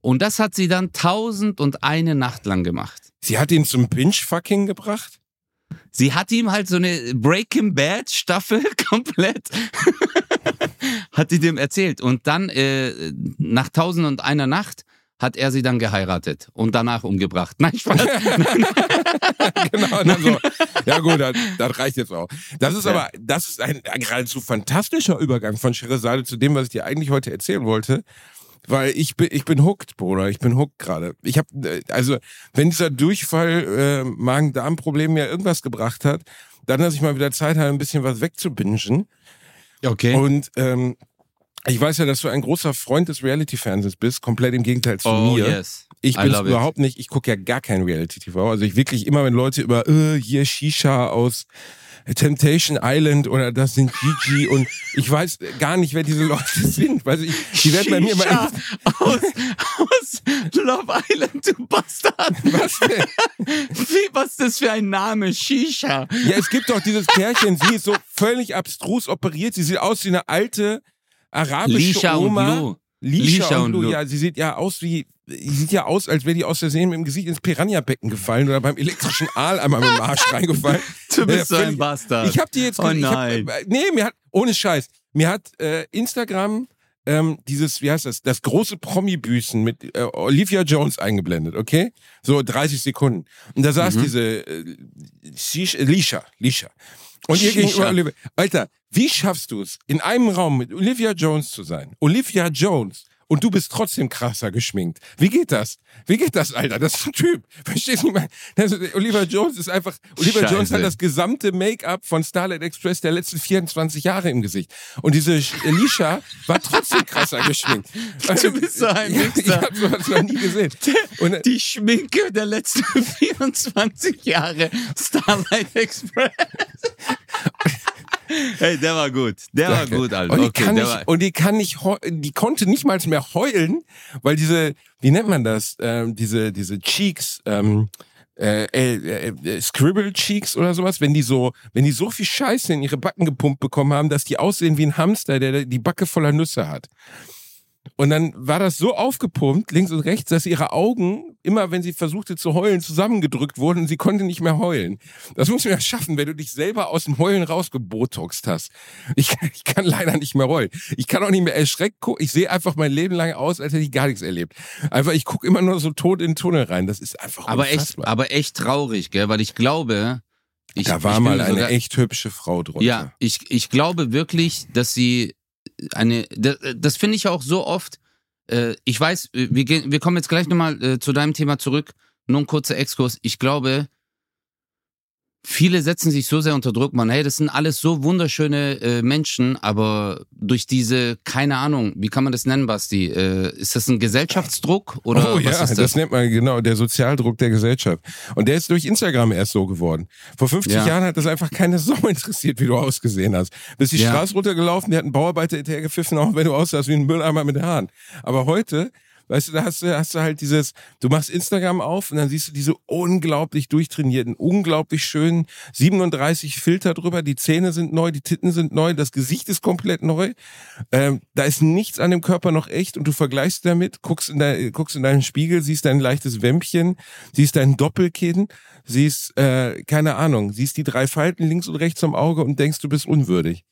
Und das hat sie dann tausend und eine Nacht lang gemacht. Sie hat ihn zum Pinch-Fucking gebracht? Sie hat ihm halt so eine Breaking Bad Staffel komplett hat die dem erzählt und dann äh, nach tausend und einer Nacht hat er sie dann geheiratet und danach umgebracht. Nein, Spaß. genau, dann so. Ja gut, das, das reicht jetzt auch. Das ist Ja. aber, das ist ein geradezu fantastischer Übergang von Scheherazade zu dem, was ich dir eigentlich heute erzählen wollte. Weil ich bin, ich bin hooked, Bruder. Ich bin hooked gerade. Ich habe, also, wenn dieser Durchfall äh, Magen-Darm-Problem mir irgendwas gebracht hat, dann, dass ich mal wieder Zeit habe, ein bisschen was wegzubingen. Okay. Und ähm, ich weiß ja, dass du ein großer Freund des Reality-Fernsehens bist, komplett im Gegenteil zu oh mir. yes. Ich bin it. überhaupt nicht, ich gucke ja gar kein Reality-TV. Also ich wirklich immer, wenn Leute über äh, hier Shisha aus Temptation Island oder das sind Gigi und ich weiß gar nicht, wer diese Leute sind. Weil ich, die werden bei mir immer. Shisha aus, aus Love Island, du Bastard. Was denn? Wie, was ist das für ein Name? Shisha. Ja, es gibt doch dieses Pärchen, sie ist so völlig abstrus operiert. Sie sieht aus wie eine alte arabische Lisha und Oma. Lou. Lisha, Lisha und und. Lou. Ja, sie sieht ja aus wie, sie sieht ja aus, als wäre die aus Versehen mit dem Gesicht ins Piranha-Becken gefallen oder beim elektrischen Aal einmal mit dem Arsch reingefallen. Du bist so Ja, ein Bastard. Ich habe die jetzt Oh ich hab, nein. äh, nee, mir hat ohne Scheiß, mir hat äh, Instagram ähm, dieses, wie heißt das, das große Promi-Büßen mit äh, Olivia Jones eingeblendet, okay? So 30 Sekunden. Und da saß Mhm. diese äh, äh, Lisha, Lisha. Und ihr Shisha. gegenüber Olivia. Alter, wie schaffst du es, in einem Raum mit Olivia Jones zu sein? Olivia Jones. Und du bist trotzdem krasser geschminkt. Wie geht das? Wie geht das, Alter? Das ist ein Typ. Verstehst du? Das, Olivia Jones ist einfach, Olivia Scheiße. Jones hat das gesamte Make-up von Starlight Express der letzten 24 Jahre im Gesicht. Und diese Alicia war trotzdem krasser geschminkt. Du bist so ein ja. Ich hab sowas noch nie gesehen. Und, äh, Die Schminke der letzten 24 Jahre Starlight Express. Hey, der war gut. Der war Danke. gut, Alter. Und die, Okay, kann nicht, war, und die kann nicht, die konnte nicht mal mehr heulen, weil diese, wie nennt man das, ähm, diese, diese Cheeks, ähm, äh, äh, äh, Scribble Cheeks oder sowas, wenn die so, wenn die so viel Scheiße in ihre Backen gepumpt bekommen haben, dass die aussehen wie ein Hamster, der die Backe voller Nüsse hat. Und dann war das so aufgepumpt, links und rechts, dass ihre Augen, immer wenn sie versuchte zu heulen, zusammengedrückt wurden und sie konnte nicht mehr heulen. Das muss man ja schaffen, wenn du dich selber aus dem Heulen rausgebotoxt hast. Ich, ich kann leider nicht mehr heulen. Ich kann auch nicht mehr erschreckt gucken. Ich sehe einfach mein Leben lang aus, als hätte ich gar nichts erlebt. Einfach, ich gucke immer nur so tot in den Tunnel rein. Das ist einfach aber echt, aber echt traurig, gell? Weil ich glaube, ich, da war mal eine sogar- echt hübsche Frau drunter. Ja, ich, ich glaube wirklich, dass sie eine, das, das finde ich auch so oft. Äh, ich weiß, wir, gehen, wir kommen jetzt gleich nochmal äh, zu deinem Thema zurück. Nur ein kurzer Exkurs. Ich glaube, viele setzen sich so sehr unter Druck, man, hey, das sind alles so wunderschöne äh, Menschen, aber durch diese, keine Ahnung, wie kann man das nennen, Basti? Äh, ist das ein Gesellschaftsdruck oder oh was ja, ist das? das? nennt man genau der Sozialdruck der Gesellschaft. Und der ist durch Instagram erst so geworden. Vor 50 Ja. Jahren hat das einfach keine Sau interessiert, wie du ausgesehen hast. Bist die Ja. Straße runtergelaufen, die hat einen Bauarbeiter hinterher gepfiffen, auch wenn du aussahst wie ein Mülleimer mit Haaren. Aber heute, weißt du, da hast du, hast du halt dieses, du machst Instagram auf und dann siehst du diese unglaublich durchtrainierten, unglaublich schönen 37 Filter drüber, die Zähne sind neu, die Titten sind neu, das Gesicht ist komplett neu. Ähm, da ist nichts an dem Körper noch echt und du vergleichst damit, guckst in, dein, guckst in deinen Spiegel, siehst dein leichtes Wämpchen, siehst dein Doppelkinn, siehst, äh, keine Ahnung, siehst die drei Falten links und rechts am Auge und denkst, du bist unwürdig.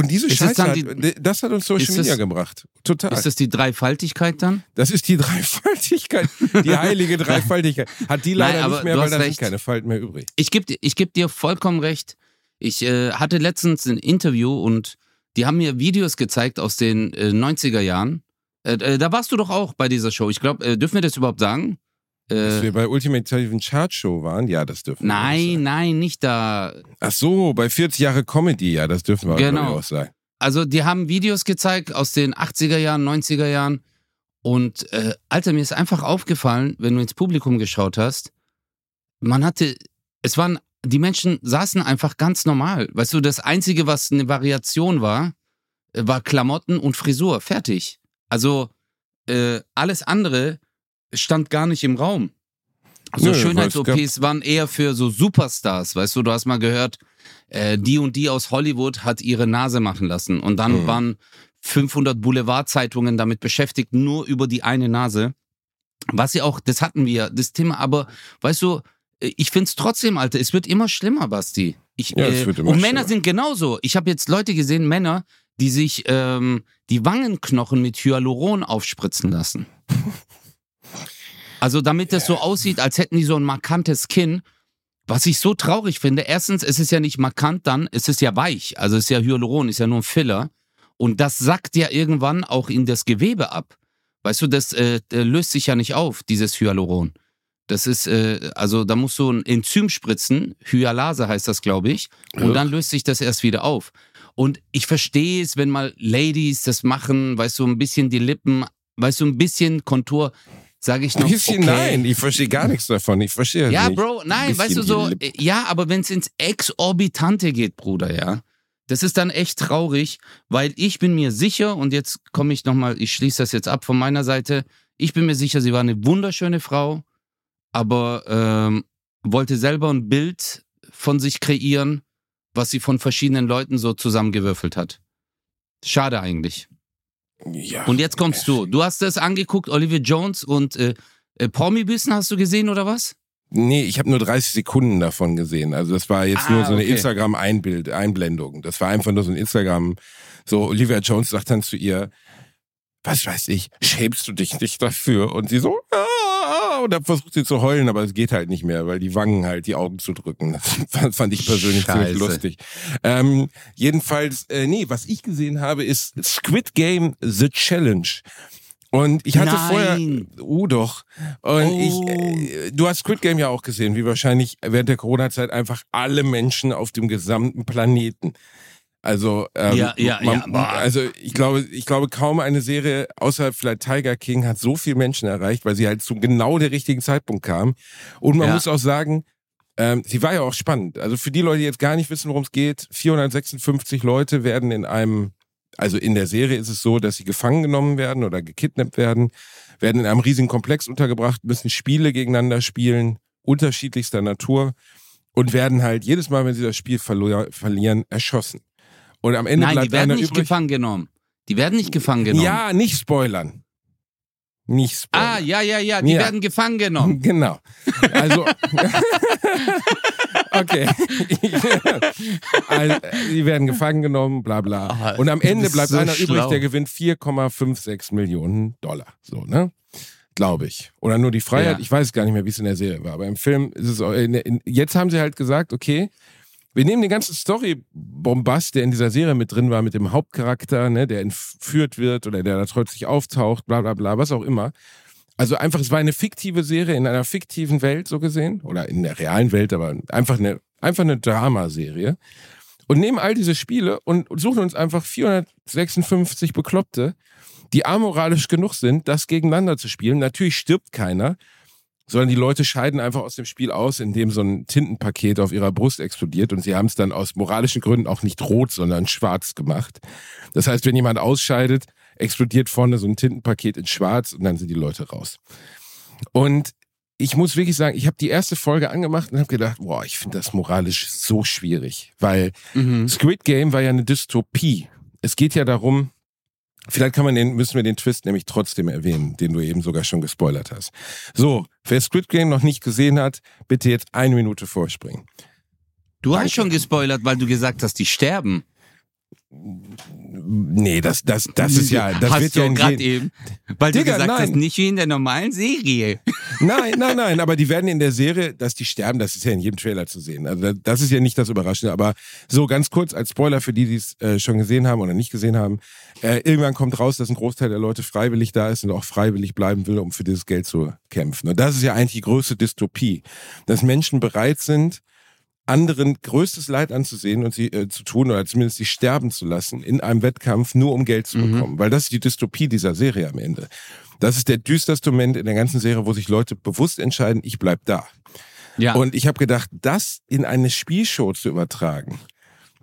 Und diese Ist Scheiße, dann hat, das hat uns Social ist das- Media gebracht. Total. Ist das die Dreifaltigkeit dann? Das ist die Dreifaltigkeit, die heilige Dreifaltigkeit. Hat die leider Nein, nicht mehr, weil da sind keine Falten mehr übrig. Ich gebe ich geb dir vollkommen recht. Ich äh, hatte letztens ein Interview und die haben mir Videos gezeigt aus den äh, 90er Jahren. Äh, äh, da warst du doch auch bei dieser Show. Ich glaube, äh, dürfen wir das überhaupt sagen? Dass Äh, wir bei Ultimativen Chart Show waren, ja, das dürfen wir. auch nein, nein, nicht da. Ach so, bei 40 Jahre Comedy, ja, das dürfen wir Genau. auch sagen. Also, die haben Videos gezeigt aus den 80er Jahren, 90er Jahren. Und äh, Alter, mir ist einfach aufgefallen, wenn du ins Publikum geschaut hast, man hatte, es waren, die Menschen saßen einfach ganz normal. Weißt du, das Einzige, was eine Variation war, äh, war Klamotten und Frisur. Fertig. Also äh, alles andere stand gar nicht im Raum. So es Schönheits-OPs waren eher für so Superstars, weißt du, du hast mal gehört, äh, die und die aus Hollywood hat ihre Nase machen lassen. Und dann Mhm. waren 500 Boulevardzeitungen damit beschäftigt, nur über die eine Nase. Was ja auch, das hatten wir, das Thema, aber weißt du, äh, ich find's trotzdem, Alter, es wird immer schlimmer, Basti. Ich, Ja, es äh, wird immer und Männer schlimmer. sind genauso. Ich habe jetzt Leute gesehen, Männer, die sich ähm, die Wangenknochen mit Hyaluron aufspritzen lassen. Also damit das so aussieht, als hätten die so ein markantes Kinn. Was ich so traurig finde, erstens, es ist ja nicht markant dann, es ist ja weich. Also es ist ja Hyaluron, ist ja nur ein Filler. Und das sackt ja irgendwann auch in das Gewebe ab. Weißt du, das äh, äh, löst sich ja nicht auf, dieses Hyaluron. Das ist, äh, also da musst du ein Enzym spritzen, Hyalase heißt das, glaube ich, und Ja. dann löst sich das erst wieder auf. Und ich verstehe es, wenn mal Ladies das machen, weißt du, ein bisschen die Lippen, weißt du, ein bisschen Kontur, sage ich noch. Ein bisschen okay. nein, ich verstehe gar nichts davon. Ich verstehe Ja, nicht. Bro, nein, Ein weißt du so, ja, aber wenn es ins Exorbitante geht, Bruder, ja, das ist dann echt traurig, weil ich bin mir sicher, und jetzt komme ich nochmal, ich schließe das jetzt ab von meiner Seite, ich bin mir sicher, sie war eine wunderschöne Frau, aber ähm, wollte selber ein Bild von sich kreieren, was sie von verschiedenen Leuten so zusammengewürfelt hat. Schade eigentlich. Ja. Und jetzt kommst du. Du hast das angeguckt, Olivia Jones und äh, äh, Promi-Büßen hast du gesehen oder was? Nee, ich habe nur 30 Sekunden davon gesehen. Also das war jetzt Ah, nur so eine okay. Instagram-Einblendung. Das war einfach nur so ein Instagram. So Olivia Jones sagt dann zu ihr, was weiß ich, schämst du dich nicht dafür? Und sie so, ah, und dann versucht sie zu heulen, aber es geht halt nicht mehr, weil die Wangen halt die Augen zudrücken. Das fand ich persönlich ziemlich Scheiße. lustig. Ähm, jedenfalls, äh, nee, was ich gesehen habe, ist Squid Game The Challenge. Und ich hatte Nein. vorher, oh doch, und Oh. ich, äh, du hast Squid Game ja auch gesehen, wie wahrscheinlich während der Corona-Zeit einfach alle Menschen auf dem gesamten Planeten. Also, ähm, Ja, ja, ja, boah. also ich glaube, ich glaube, kaum eine Serie außerhalb vielleicht Tiger King hat so viele Menschen erreicht, weil sie halt zu genau der richtigen Zeitpunkt kam. Und man Ja. muss auch sagen, ähm, sie war ja auch spannend. Also für die Leute, die jetzt gar nicht wissen, worum es geht, 456 Leute werden in einem, also in der Serie ist es so, dass sie gefangen genommen werden oder gekidnappt werden, werden in einem riesigen Komplex untergebracht, müssen Spiele gegeneinander spielen, unterschiedlichster Natur und werden halt jedes Mal, wenn sie das Spiel verlieren, erschossen. Und am Ende Nein, bleibt die werden nicht übrig. gefangen genommen. Die werden nicht gefangen genommen. Ja, nicht spoilern. Nicht spoilern. Ah, ja, ja, ja, die Ja. werden gefangen genommen. Genau. Also, okay. also, die werden gefangen genommen, bla bla. Ah, Und am Ende bleibt so einer übrig, schlau. der gewinnt 4,56 Millionen Dollar. So, ne? Glaube ich. Oder nur die Freiheit. Ja. Ich weiß gar nicht mehr, wie es in der Serie war. Aber im Film ist es. auch- In, in, jetzt haben sie halt gesagt, okay, wir nehmen den ganzen Story-Bombast, der in dieser Serie mit drin war, mit dem Hauptcharakter, ne, der entführt wird oder der da plötzlich auftaucht, bla bla bla, was auch immer. Also einfach, es war eine fiktive Serie in einer fiktiven Welt, so gesehen. Oder in der realen Welt, aber einfach eine, einfach eine Dramaserie. Und nehmen all diese Spiele und suchen uns einfach 456 Bekloppte, die amoralisch genug sind, das gegeneinander zu spielen. Natürlich stirbt keiner, sondern die Leute scheiden einfach aus dem Spiel aus, indem so ein Tintenpaket auf ihrer Brust explodiert und sie haben es dann aus moralischen Gründen auch nicht rot, sondern schwarz gemacht. Das heißt, wenn jemand ausscheidet, explodiert vorne so ein Tintenpaket in schwarz und dann sind die Leute raus. Und ich muss wirklich sagen, ich habe die erste Folge angemacht und habe gedacht, boah, ich finde das moralisch so schwierig, weil Mhm. Squid Game war ja eine Dystopie. Es geht ja darum, vielleicht kann man den, müssen wir den Twist nämlich trotzdem erwähnen, den du eben sogar schon gespoilert hast. So, wer Squid Game noch nicht gesehen hat, bitte jetzt eine Minute vorspringen. Du hast schon gespoilert, weil du gesagt hast, die sterben. Nee, das, das, das ist ja, das hast wird du ja in gerade eben, weil Digga, du gesagt nein. hast, nicht wie in der normalen Serie. Nein, nein, nein, aber die werden in der Serie, dass die sterben, das ist ja in jedem Trailer zu sehen. Also das ist ja nicht das Überraschende, aber so ganz kurz als Spoiler für die, die es äh, schon gesehen haben oder nicht gesehen haben. Äh, irgendwann kommt raus, dass ein Großteil der Leute freiwillig da ist und auch freiwillig bleiben will, um für dieses Geld zu kämpfen. Und das ist ja eigentlich die größte Dystopie, dass Menschen bereit sind, anderen größtes Leid anzusehen und sie äh, zu tun oder zumindest sie sterben zu lassen in einem Wettkampf, nur um Geld zu Mhm. bekommen. Weil das ist die Dystopie dieser Serie am Ende. Das ist der düsterste Moment in der ganzen Serie, wo sich Leute bewusst entscheiden, ich bleib da. Ja. Und ich habe gedacht, das in eine Spielshow zu übertragen,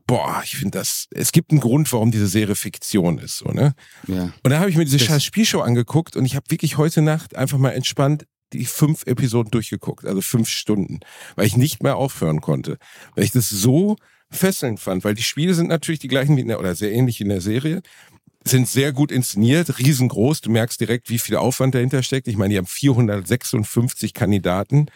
boah, ich finde das, es gibt einen Grund, warum diese Serie Fiktion ist, so, ne? ja. Und dann habe ich mir diese Das- scheiß Spielshow angeguckt und ich habe wirklich heute Nacht einfach mal entspannt die fünf Episoden durchgeguckt, also fünf Stunden, weil ich nicht mehr aufhören konnte, weil ich das so fesselnd fand, weil die Spiele sind natürlich die gleichen wie in der, oder sehr ähnlich wie in der Serie, sind sehr gut inszeniert, riesengroß, du merkst direkt, wie viel Aufwand dahinter steckt. Ich meine, die haben 456 Kandidaten.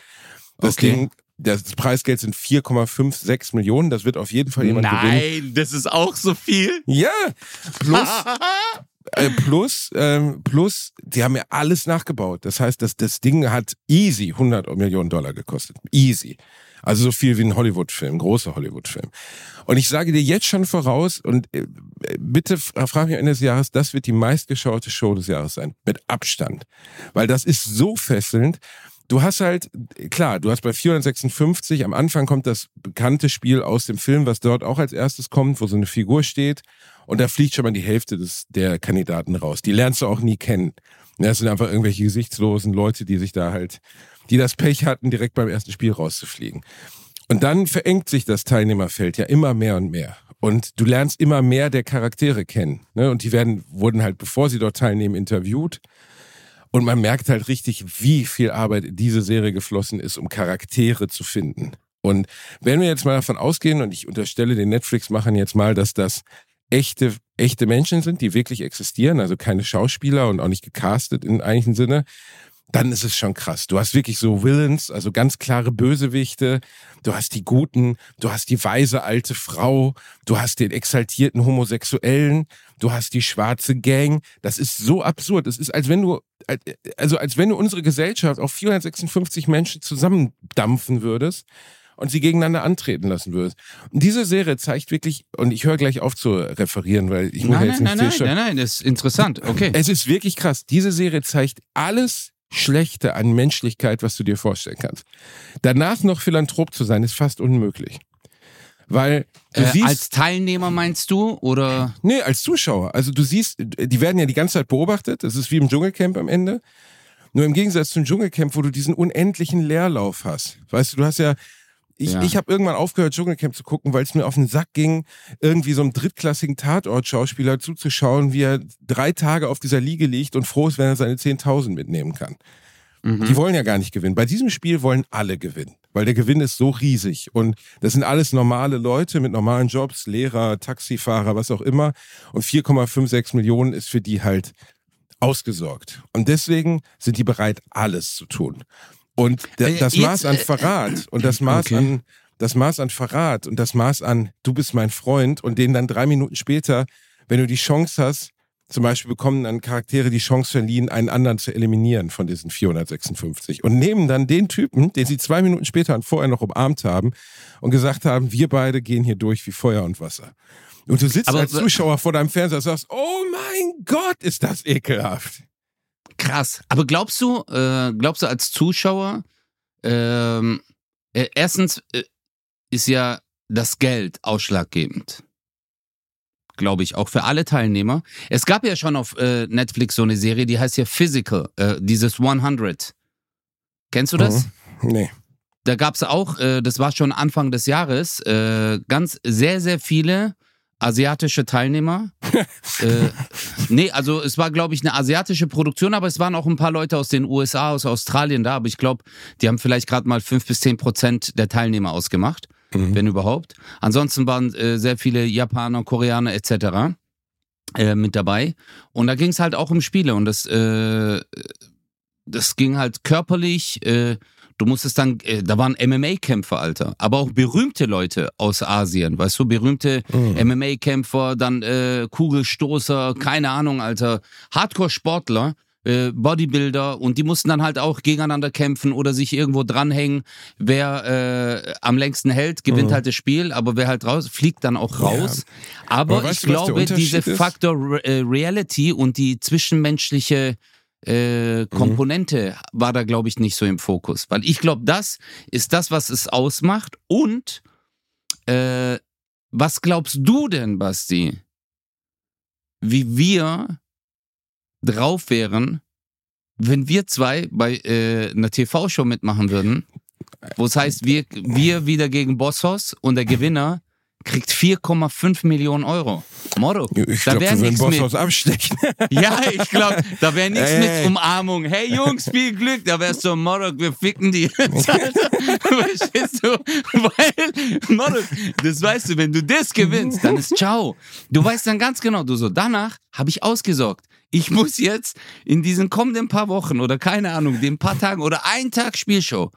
Das Okay. Ding, das Preisgeld sind 4,56 Millionen, das wird auf jeden Fall jemand gewinnen. Nein, das ist auch so viel. Ja, plus äh, plus, ähm, plus, die haben ja alles nachgebaut. Das heißt, das, das Ding hat easy 100 Millionen Dollar gekostet. Easy. Also so viel wie ein Hollywood-Film, großer Hollywood-Film. Und ich sage dir jetzt schon voraus, und äh, bitte frag mich Ende des Jahres, das wird die meistgeschaute Show des Jahres sein. Mit Abstand. Weil das ist so fesselnd. Du hast halt, klar, du hast bei 456, am Anfang kommt das bekannte Spiel aus dem Film, was dort auch als erstes kommt, wo so eine Figur steht. Und da fliegt schon mal die Hälfte des, der Kandidaten raus. Die lernst du auch nie kennen. Das sind einfach irgendwelche gesichtslosen Leute, die sich da halt, die das Pech hatten, direkt beim ersten Spiel rauszufliegen. Und dann verengt sich das Teilnehmerfeld ja immer mehr und mehr. Und du lernst immer mehr der Charaktere kennen. Ne? Und die werden, wurden halt, bevor sie dort teilnehmen, interviewt. Und man merkt halt richtig, wie viel Arbeit in diese Serie geflossen ist, um Charaktere zu finden. Und wenn wir jetzt mal davon ausgehen, und ich unterstelle den Netflix-Machern jetzt mal, dass das echte, echte Menschen sind, die wirklich existieren, also keine Schauspieler und auch nicht gecastet im eigentlichen Sinne, dann ist es schon krass. Du hast wirklich so Villains, also ganz klare Bösewichte. Du hast die Guten, du hast die weise alte Frau, du hast den exaltierten Homosexuellen, du hast die schwarze Gang. Das ist so absurd. Es ist, als wenn du, also als wenn du unsere Gesellschaft auf 456 Menschen zusammendampfen würdest und sie gegeneinander antreten lassen würdest. Und diese Serie zeigt wirklich, und ich höre gleich auf zu referieren, weil ich muss Nein, jetzt nein, nicht nein, nein, nein, nein, das ist interessant. Okay. es ist wirklich krass. Diese Serie zeigt alles Schlechte an Menschlichkeit, was du dir vorstellen kannst. Danach noch Philanthrop zu sein, ist fast unmöglich. Weil du Äh, siehst. als Teilnehmer meinst du? Oder? nee, als Zuschauer. Also du siehst, die werden ja die ganze Zeit beobachtet. Das ist wie im Dschungelcamp am Ende. Nur im Gegensatz zum Dschungelcamp, wo du diesen unendlichen Leerlauf hast. Weißt du, du hast ja. Ich, Ja. ich habe irgendwann aufgehört, Dschungelcamp zu gucken, weil es mir auf den Sack ging, irgendwie so einem drittklassigen Tatort-Schauspieler zuzuschauen, wie er drei Tage auf dieser Liege liegt und froh ist, wenn er seine 10.000 mitnehmen kann. Mhm. Die wollen ja gar nicht gewinnen. Bei diesem Spiel wollen alle gewinnen, weil der Gewinn ist so riesig. Und das sind alles normale Leute mit normalen Jobs, Lehrer, Taxifahrer, was auch immer. Und 4,56 Millionen ist für die halt ausgesorgt. Und deswegen sind die bereit, alles zu tun. Und Äh, das jetzt, Maß an äh, Verrat und das Maß okay. an das Maß an Verrat und das Maß an du bist mein Freund und denen dann drei Minuten später, wenn du die Chance hast, zum Beispiel bekommen dann Charaktere die Chance verliehen, einen anderen zu eliminieren von diesen 456 und nehmen dann den Typen, den sie zwei Minuten später und vorher noch umarmt haben und gesagt haben, wir beide gehen hier durch wie Feuer und Wasser. Und du sitzt Aber als Zuschauer vor deinem Fernseher und sagst, oh mein Gott, ist das ekelhaft. Krass. Aber glaubst du, äh, glaubst du als Zuschauer, ähm, äh, erstens äh, ist ja das Geld ausschlaggebend. Glaube ich, auch für alle Teilnehmer. Es gab ja schon auf äh, Netflix so eine Serie, die heißt ja Physical, äh, dieses 100. Kennst du das? Nee. da gab es auch, äh, das war schon Anfang des Jahres, ganz sehr, sehr viele asiatische Teilnehmer. äh, nee, also es war, glaube ich, eine asiatische Produktion, aber es waren auch ein paar Leute aus den USA, aus Australien da, aber ich glaube, die haben vielleicht gerade mal fünf bis zehn Prozent der Teilnehmer ausgemacht, Mhm. wenn überhaupt. Ansonsten waren äh, sehr viele Japaner, Koreaner etc. Äh, mit dabei. Und da ging es halt auch um Spiele und das, äh, das ging halt körperlich. Äh, du musstest dann, äh, da waren MMA-Kämpfer, Alter, aber auch berühmte Leute aus Asien, weißt du, berühmte Mhm. MMA-Kämpfer, dann äh, Kugelstoßer, keine Ahnung, Alter, Hardcore-Sportler. äh, Bodybuilder und die mussten dann halt auch gegeneinander kämpfen oder sich irgendwo dranhängen. Wer äh, am längsten hält, gewinnt Mhm. halt das Spiel, aber wer halt raus, fliegt dann auch raus. Aber, Aber weißt ich der glaube, diese? Faktor Re äh, Reality und die zwischenmenschliche äh, Komponente war da, glaube ich, nicht so im Fokus. Weil ich glaube, das ist das, was es ausmacht. Und äh, was glaubst du denn, Basti, wie wir drauf wären, wenn wir zwei bei äh, einer TV-Show mitmachen würden, wo es heißt, wir, wir wieder gegen Bossos und der Gewinner kriegt 4,5 Millionen Euro. Motto. Ich da glaube, wir würden. Bosshaus abstechen. Ja, ich glaube, da wäre nichts mit Umarmung. Hey Jungs, viel Glück. Da wärst du Motto, wir ficken die. Verstehst du? Weil, Motto, das weißt du, wenn du das gewinnst, dann ist ciao. Du weißt dann ganz genau, du so, danach habe ich ausgesorgt. Ich muss jetzt in diesen kommenden paar Wochen oder keine Ahnung, den paar Tagen oder einen Tag Spielshow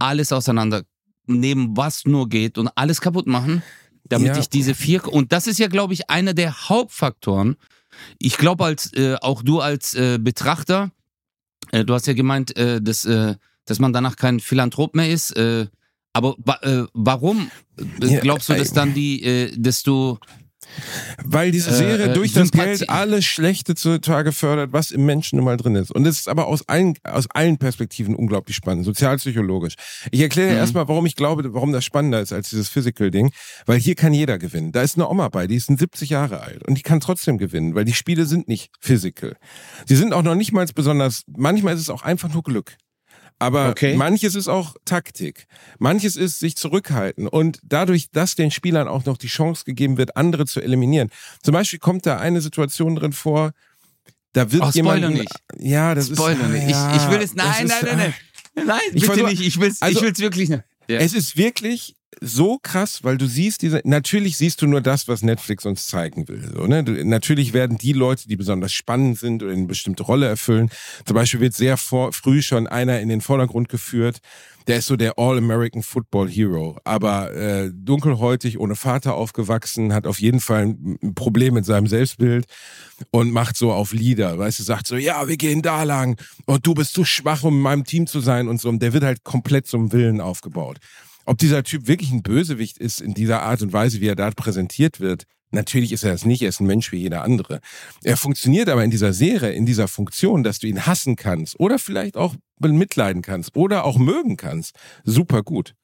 alles auseinandernehmen, was nur geht und alles kaputt machen, damit Ja. ich diese vier und das ist ja, glaube ich, einer der Hauptfaktoren. Ich glaube, als äh, auch du als äh, Betrachter, äh, du hast ja gemeint, äh, dass, äh, dass man danach kein Philanthrop mehr ist. Äh, aber äh, warum äh, glaubst du, äh, dass dann die, äh, dass du Weil diese Äh, Serie äh, durch das Geld alles Schlechte zutage fördert, was im Menschen nun mal drin ist. Und es ist aber aus allen, aus allen Perspektiven unglaublich spannend, sozialpsychologisch. Ich erkläre Mhm. erstmal, warum ich glaube, warum das spannender ist als dieses Physical-Ding. Weil hier kann jeder gewinnen. Da ist eine Oma bei, die ist 70 Jahre alt und die kann trotzdem gewinnen, weil die Spiele sind nicht physical. Sie sind auch noch nicht mal besonders, manchmal ist es auch einfach nur Glück. Aber Okay. manches ist auch Taktik. Manches ist sich zurückhalten. Und dadurch, dass den Spielern auch noch die Chance gegeben wird, andere zu eliminieren. Zum Beispiel kommt da eine Situation drin vor, da wird Oh, jemand. nicht. Ja, das Spoiler ist. nicht? Ja, ich, ich will es, das nein, ist, nein, nein, nein. Nein, Ich bitte nicht. Ich will es also- ich will's wirklich nicht. Ja. Es ist wirklich so krass, weil du siehst diese, natürlich siehst du nur das, was Netflix uns zeigen will. So, ne? du, natürlich werden die Leute, die besonders spannend sind oder eine bestimmte Rolle erfüllen, zum Beispiel wird sehr vor, früh schon einer in den Vordergrund geführt, der ist so der All-American Football Hero, aber äh, dunkelhäutig, ohne Vater aufgewachsen, hat auf jeden Fall ein Problem mit seinem Selbstbild und macht so auf Lieder, weißt du, sagt so, ja, wir gehen da lang und du bist zu schwach, um in meinem Team zu sein und so. Und der wird halt komplett zum Willen aufgebaut. Ob dieser Typ wirklich ein Bösewicht ist in dieser Art und Weise, wie er da präsentiert wird, Natürlich ist er das nicht, er ist ein Mensch wie jeder andere. Er funktioniert aber in dieser Serie, in dieser Funktion, dass du ihn hassen kannst oder vielleicht auch mitleiden kannst oder auch mögen kannst. Super gut.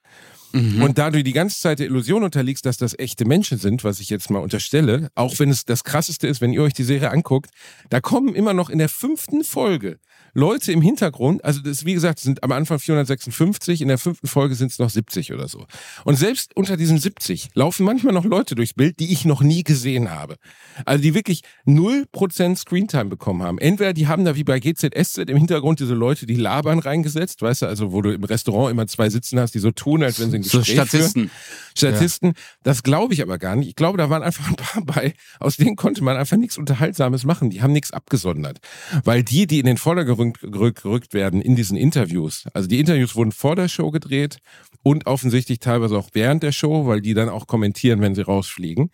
Mhm. Und da du die ganze Zeit der Illusion unterliegst, dass das echte Menschen sind, was ich jetzt mal unterstelle, auch wenn es das krasseste ist, wenn ihr euch die Serie anguckt, da kommen immer noch in der fünften Folge Leute im Hintergrund, also das, wie gesagt, sind am Anfang 456, in der fünften Folge sind es noch 70 oder so. Und selbst unter diesen 70 laufen manchmal noch Leute durchs Bild, die ich noch nie gesehen habe. Also die wirklich 0% Screentime bekommen haben. Entweder die haben da wie bei GZSZ im Hintergrund diese Leute, die labern reingesetzt, weißt du, also wo du im Restaurant immer zwei sitzen hast, die so tun, als wenn sie ein So Gespräch Statisten. führen. Statisten, das glaube ich aber gar nicht. Ich glaube, da waren einfach ein paar bei, aus denen konnte man einfach nichts Unterhaltsames machen. Die haben nichts abgesondert. Weil die, die in den Vordergrund gerückt, gerückt werden in diesen Interviews, also die Interviews wurden vor der Show gedreht und offensichtlich teilweise auch während der Show, weil die dann auch kommentieren, wenn sie rausfliegen.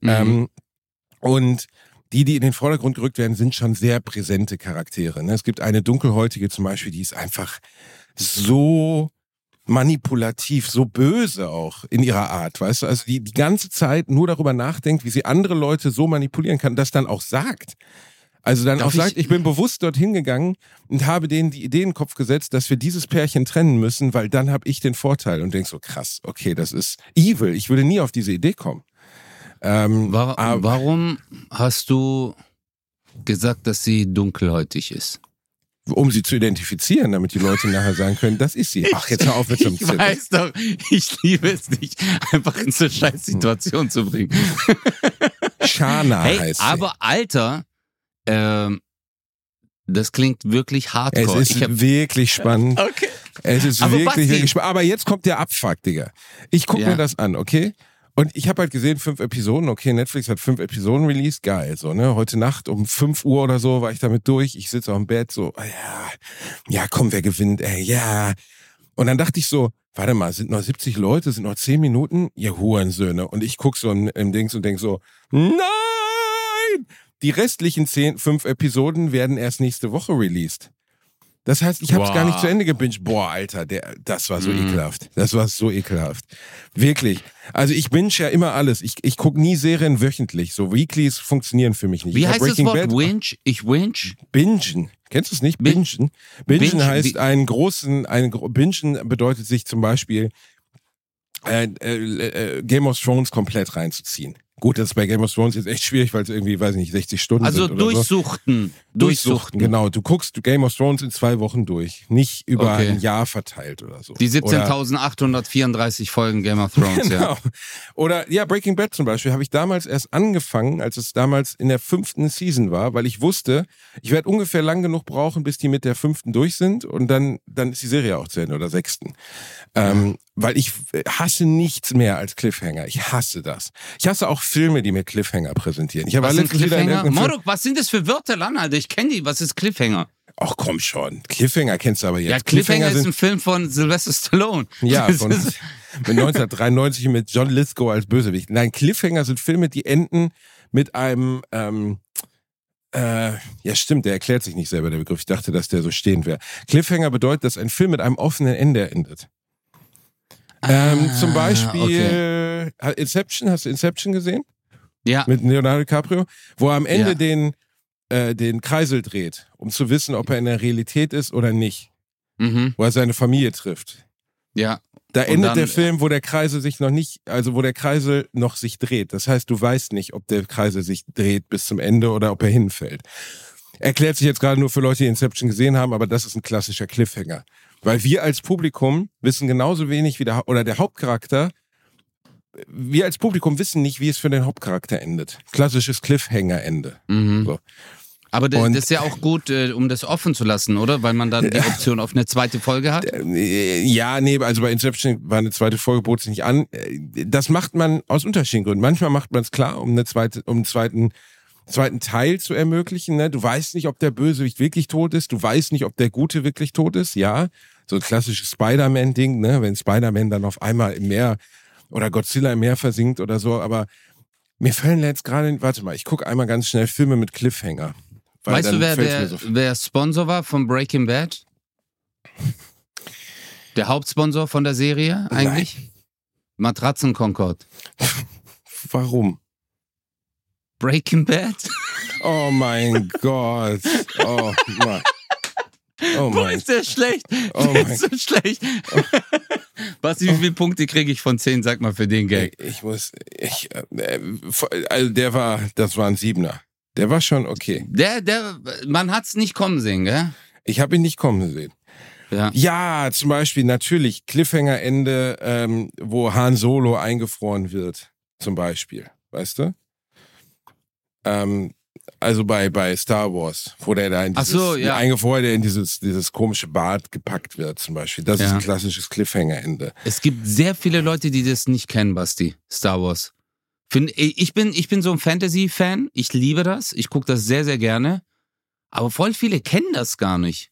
Mhm. Ähm, und die, die in den Vordergrund gerückt werden, sind schon sehr präsente Charaktere. ne? Es gibt eine dunkelhäutige zum Beispiel, die ist einfach so manipulativ, so böse auch in ihrer Art, weißt du? Also die die ganze Zeit nur darüber nachdenkt, wie sie andere Leute so manipulieren kann, das dann auch sagt. Also dann Darf auch sagt, ich- ich bin bewusst dorthin gegangen und habe denen die Idee in den Kopf gesetzt, dass wir dieses Pärchen trennen müssen, weil dann habe ich den Vorteil und denk so, krass, okay, das ist evil. Ich würde nie auf diese Idee kommen. Ähm, War, aber- warum hast du gesagt, dass sie dunkelhäutig ist? um sie zu identifizieren, damit die Leute nachher sagen können, das ist sie. Ach, jetzt hör auf mit so einem Ich Zirkus. weiß doch, ich liebe es nicht, einfach in so scheiß Situation zu bringen. Shana Hey, heißt sie. aber Alter, ähm, das klingt wirklich Es hardcore. ist ich hab, wirklich spannend. okay. Es ist Aber wirklich, wirklich spannend. Aber jetzt kommt der Abfuck, Digga. Ich gucke Ja. mir das an, okay? Und ich habe halt gesehen, fünf Episoden, okay, Netflix hat fünf Episoden released, geil, so, ne? Heute Nacht um fünf Uhr oder so war ich damit durch, ich sitze auf dem Bett, so, ah, ja, ja, komm, wer gewinnt, ey, ja. Und dann dachte ich so, warte mal, sind noch 70 Leute, sind noch 10 Minuten, ihr Hurensöhne. Und ich guck so im, im Dings und denk so, nein! Die restlichen zehn, fünf Episoden werden erst nächste Woche released. Das heißt, ich habe es Wow. gar nicht zu Ende gebinged. Boah, Alter, der, das war so Mhm. ekelhaft. Das war so ekelhaft. Wirklich. Also ich binge ja immer alles. Ich, ich gucke nie Serien wöchentlich. So Weeklies funktionieren für mich nicht. Wie Ich heißt das Breaking Wort? Bad- Winch? Ich winch? Bingen. Kennst du es nicht? Bin- Bingen. Bingen Binge- heißt einen großen, einen, Bingen bedeutet sich zum Beispiel äh, äh, äh, Game of Thrones komplett reinzuziehen. Gut, das ist bei Game of Thrones jetzt echt schwierig, weil es irgendwie, weiß ich nicht, 60 Stunden Also sind oder so. durchsuchten. Durchsuchten. genau. Du guckst Game of Thrones in zwei Wochen durch. Nicht über Okay. ein Jahr verteilt oder so. Die Oder- 17.834 Folgen Game of Thrones, ja. Genau. Oder ja, Breaking Bad zum Beispiel habe ich damals erst angefangen, als es damals in der fünften Season war, weil ich wusste, ich werde ungefähr lang genug brauchen, bis die mit der fünften durch sind und dann, dann ist die Serie auch zu Ende oder sechsten. Ähm, weil ich hasse nichts mehr als Cliffhanger. Ich hasse das. Ich hasse auch Filme, die mir Cliffhanger präsentieren. Ich habe Was sind Cliffhanger? Morok, was sind das für Wörter, Lan, Alter? Ich kenne die. Was ist Cliffhanger? Ach komm schon. Cliffhanger kennst du aber jetzt. Ja, Cliffhanger ist sind ein Film von Sylvester Stallone. Ja, von, ist- mit 1993 mit John Lithgow als Bösewicht. Nein, Cliffhanger sind Filme, die enden mit einem, ähm, äh, ja stimmt, der erklärt sich nicht selber, der Begriff. Ich dachte, dass der so stehend wäre. Cliffhanger bedeutet, dass ein Film mit einem offenen Ende endet. Ähm, zum Ah, Beispiel Inception, hast du Inception gesehen? Ja, Mit Leonardo DiCaprio? Wo er am Ende Ja. den, äh, den Kreisel dreht, um zu wissen, ob er in der Realität ist oder nicht. mhm. Wo er seine Familie trifft. ja. Da Und endet dann- der Film, wo der Kreisel sich noch nicht, also wo der Kreisel noch sich dreht. Das heißt, du weißt nicht, ob der Kreisel sich dreht bis zum Ende oder ob er hinfällt. Erklärt sich jetzt gerade nur für Leute, die Inception gesehen haben, aber das ist ein klassischer Cliffhanger. Weil wir als Publikum wissen genauso wenig wie der, oder der Hauptcharakter, wir als Publikum wissen nicht, wie es für den Hauptcharakter endet. Klassisches Cliffhanger-Ende. Mhm. So. Aber das, Und- ist ja auch gut, äh, um das offen zu lassen, oder? Weil man dann die Option auf eine zweite Folge hat. Äh, Ja, nee, also bei Inception war eine zweite Folge, bot sich nicht an. Äh, Das macht man aus unterschiedlichen Gründen. Manchmal macht man es klar, um eine zweite, um einen zweiten, zweiten Teil zu ermöglichen. Ne? Du weißt nicht, ob der Bösewicht wirklich tot ist. Du weißt nicht, ob der Gute wirklich tot ist. Ja, so ein klassisches Spider-Man-Ding, ne? wenn Spider-Man dann auf einmal im Meer oder Godzilla im Meer versinkt oder so. Aber mir fällen jetzt gerade, warte mal, ich gucke einmal ganz schnell Filme mit Cliffhanger. Weißt du, wer, wer, so- wer Sponsor war von Breaking Bad? Der Hauptsponsor von der Serie eigentlich? Matratzen Concord. Warum? Breaking Bad? Oh mein Gott. Oh Mann. Oh Boah, mein ist der schlecht. Oh der mein- ist so schlecht. Basti, wie viele Punkte kriege ich von 10? Sag mal für den Gag. Ich muss, ich, äh, also der war, das war ein Siebener. Der war schon okay. Der, der, man hat's nicht kommen sehen, gell? Ich habe ihn nicht kommen sehen. Ja. Ja, zum Beispiel natürlich Cliffhanger-Ende, ähm, wo Han Solo eingefroren wird, zum Beispiel, weißt du? Ähm, also bei, bei Star Wars, wo der da in dieses, so, ja. eingefroren, der in dieses, dieses komische Bad gepackt wird, zum Beispiel. Das ist Ja. ein klassisches Cliffhanger-Ende. Es gibt sehr viele Leute, die das nicht kennen, Basti. Star Wars. Find, ich, bin, ich bin so ein Fantasy-Fan. Ich liebe das. Ich gucke das sehr, sehr gerne. Aber voll viele kennen das gar nicht.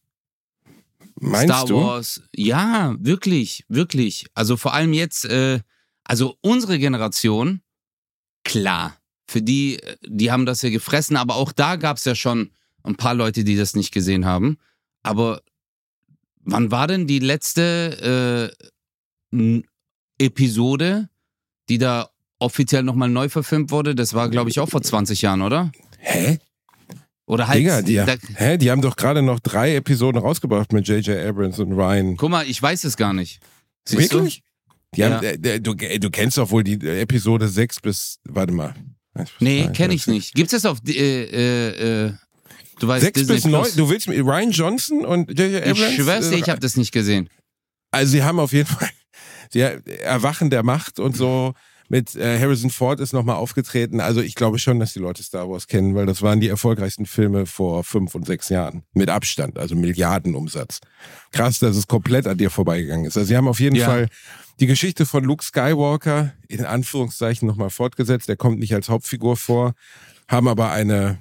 Meinst Star du? Wars. Ja, wirklich, wirklich. Also vor allem jetzt, äh, also unsere Generation, klar. Für die, äh, die haben das ja gefressen, aber auch da gab es ja schon ein paar Leute, die das nicht gesehen haben. Aber wann war denn die letzte äh, Episode, die da offiziell nochmal neu verfilmt wurde? Das war, glaube ich, auch vor 20 Jahren, oder? Hä? Oder halt. Digga, die, da, hä? die haben doch gerade noch drei Episoden rausgebracht mit J.J. Abrams und Ryan. guck mal, ich weiß es gar nicht. Siehst du? Wirklich? Die Ja. haben, äh, du, du kennst doch wohl die Episode 6 bis, warte mal. Nee, kenne ich nicht. Gibt's das auf äh, äh, äh, du weißt 6 Disney bis 9, Plus? du willst mit Ryan Johnson und J.J. Abrams? Ich schwör's dir, äh, ich habe das nicht gesehen. Also sie haben auf jeden Fall, sie Erwachen der Macht und so mit äh, Harrison Ford ist nochmal aufgetreten. Also ich glaube schon, dass die Leute Star Wars kennen, weil das waren die erfolgreichsten Filme vor fünf und sechs Jahren. Mit Abstand, also Milliardenumsatz. Krass, dass es komplett an dir vorbeigegangen ist. Also sie haben auf jeden Ja. Fall die Geschichte von Luke Skywalker in Anführungszeichen nochmal fortgesetzt. Der kommt nicht als Hauptfigur vor, haben aber eine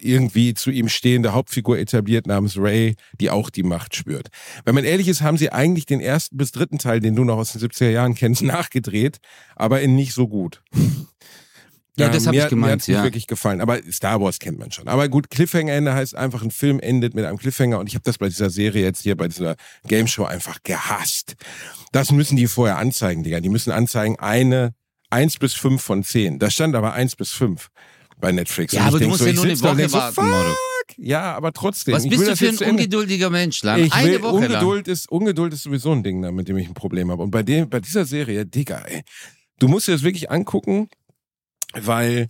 irgendwie zu ihm stehende Hauptfigur etabliert namens Ray, die auch die Macht spürt. Wenn man ehrlich ist, haben sie eigentlich den ersten bis dritten Teil, den du noch aus den 70er Jahren kennst, nachgedreht, aber in nicht so gut. Ja, das hab mir, ich gemeint, Mir hat's nicht ja. wirklich gefallen. Aber Star Wars kennt man schon. Aber gut, Cliffhanger-Ende heißt einfach, ein Film endet mit einem Cliffhanger. Und ich habe das bei dieser Serie jetzt hier, bei dieser Game Show einfach gehasst. Das müssen die vorher anzeigen, Digga. Die müssen anzeigen, eine, eins bis fünf von zehn. Da stand aber eins bis fünf bei Netflix. Ja, Und aber du musst so, ja nur eine Woche so, warten, Motto. fuck. Ja, aber trotzdem. Was bist du für ein ungeduldiger Mensch, Lan? ich Eine will, Woche lang. Ungeduld ist, Ungeduld ist sowieso ein Ding, mit dem ich ein Problem habe. Und bei dem, bei dieser Serie, Digga, ey, du musst dir das wirklich angucken, weil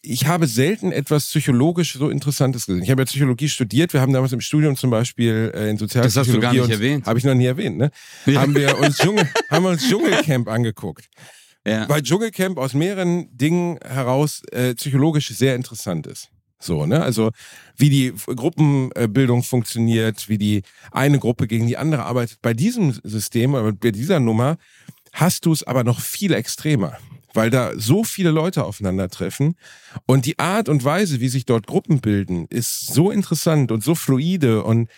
ich habe selten etwas psychologisch so Interessantes gesehen. Ich habe ja Psychologie studiert. Wir haben damals im Studium zum Beispiel äh, in Sozialpsychologie. Das hast du gar nicht erwähnt. Habe ich noch nie erwähnt, ne? Haben wir uns Dschungel, haben wir uns Dschungelcamp angeguckt. Ja. Weil Dschungelcamp aus mehreren Dingen heraus äh, psychologisch sehr interessant ist. So, ne? Also wie die Gruppenbildung funktioniert, wie die eine Gruppe gegen die andere arbeitet. Bei diesem System, bei dieser Nummer, hast du es aber noch viel extremer. Weil da so viele Leute aufeinandertreffen und die Art und Weise, wie sich dort Gruppen bilden, ist so interessant und so fluide und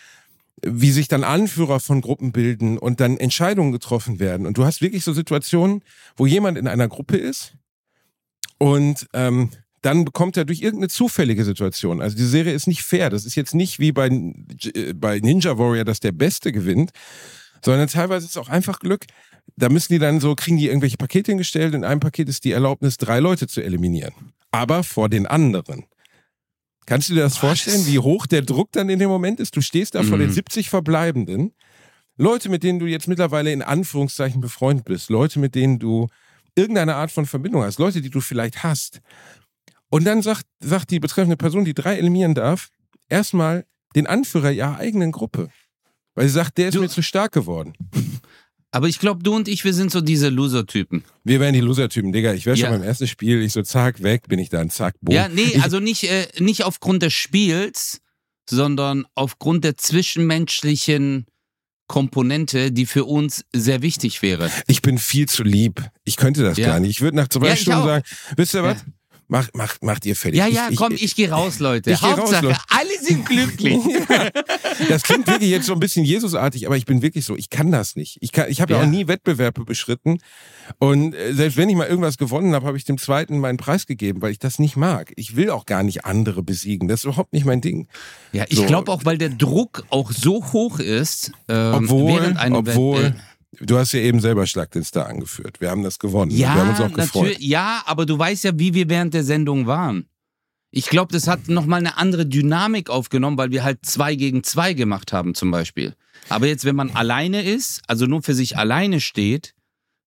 wie sich dann Anführer von Gruppen bilden und dann Entscheidungen getroffen werden. Und du hast wirklich so Situationen, wo jemand in einer Gruppe ist und ähm, dann bekommt er durch irgendeine zufällige Situation. Also die Serie ist nicht fair. Das ist jetzt nicht wie bei, äh, bei Ninja Warrior, dass der Beste gewinnt, sondern teilweise ist es auch einfach Glück. Da müssen die dann so, kriegen die irgendwelche Pakete hingestellt. In einem Paket ist die Erlaubnis, drei Leute zu eliminieren. Aber vor den anderen. Kannst du dir das vorstellen, wie hoch der Druck dann in dem Moment ist? Du stehst da vor Mhm. den 70 Verbleibenden. Leute, mit denen du jetzt mittlerweile in Anführungszeichen befreundet bist. Leute, mit denen du irgendeine Art von Verbindung hast. Leute, die du vielleicht hast. Und dann sagt, sagt die betreffende Person, die drei eliminieren darf, erstmal den Anführer ihrer eigenen Gruppe. Weil sie sagt, der ist Du- mir zu stark geworden. Aber ich glaube, du und ich, wir sind so diese Loser-Typen. Wir wären die Loser-Typen, Digga. Ich wäre schon Ja. beim ersten Spiel, ich so zack, weg, bin ich dann, zack, boom. Ja, nee, ich, also nicht, äh, nicht aufgrund des Spiels, sondern aufgrund der zwischenmenschlichen Komponente, die für uns sehr wichtig wäre. ich bin viel zu lieb. Ich könnte das Ja. gar nicht. Ich würde nach zwei Ja, Stunden sagen, wisst ihr was? Ja. Mach, mach, macht ihr fertig. Ja, ja, ich, komm, ich, ich gehe raus, Leute. ich geh raus, Hauptsache, Leute. alle sind glücklich. Das klingt wirklich jetzt so ein bisschen Jesusartig, aber ich bin wirklich so, ich kann das nicht. Ich, kann- ich habe ja. Ja. auch nie Wettbewerbe beschritten. Und äh, selbst wenn ich mal irgendwas gewonnen habe, habe ich dem zweiten meinen Preis gegeben, weil ich das nicht mag. Ich will auch gar nicht andere besiegen. Das ist überhaupt nicht mein Ding. Ja, ich So. glaube auch, weil der Druck auch so hoch ist, ähm, Obwohl, während einem obwohl, Wett- du hast ja eben selber Schlag den Star angeführt. Wir haben das gewonnen. Ja, Wir haben uns auch gefreut. Ja, aber du weißt ja, wie wir während der Sendung waren. Ich glaube, das hat nochmal eine andere Dynamik aufgenommen, weil wir halt zwei gegen zwei gemacht haben, zum Beispiel. Aber jetzt, wenn man alleine ist, also nur für sich alleine steht,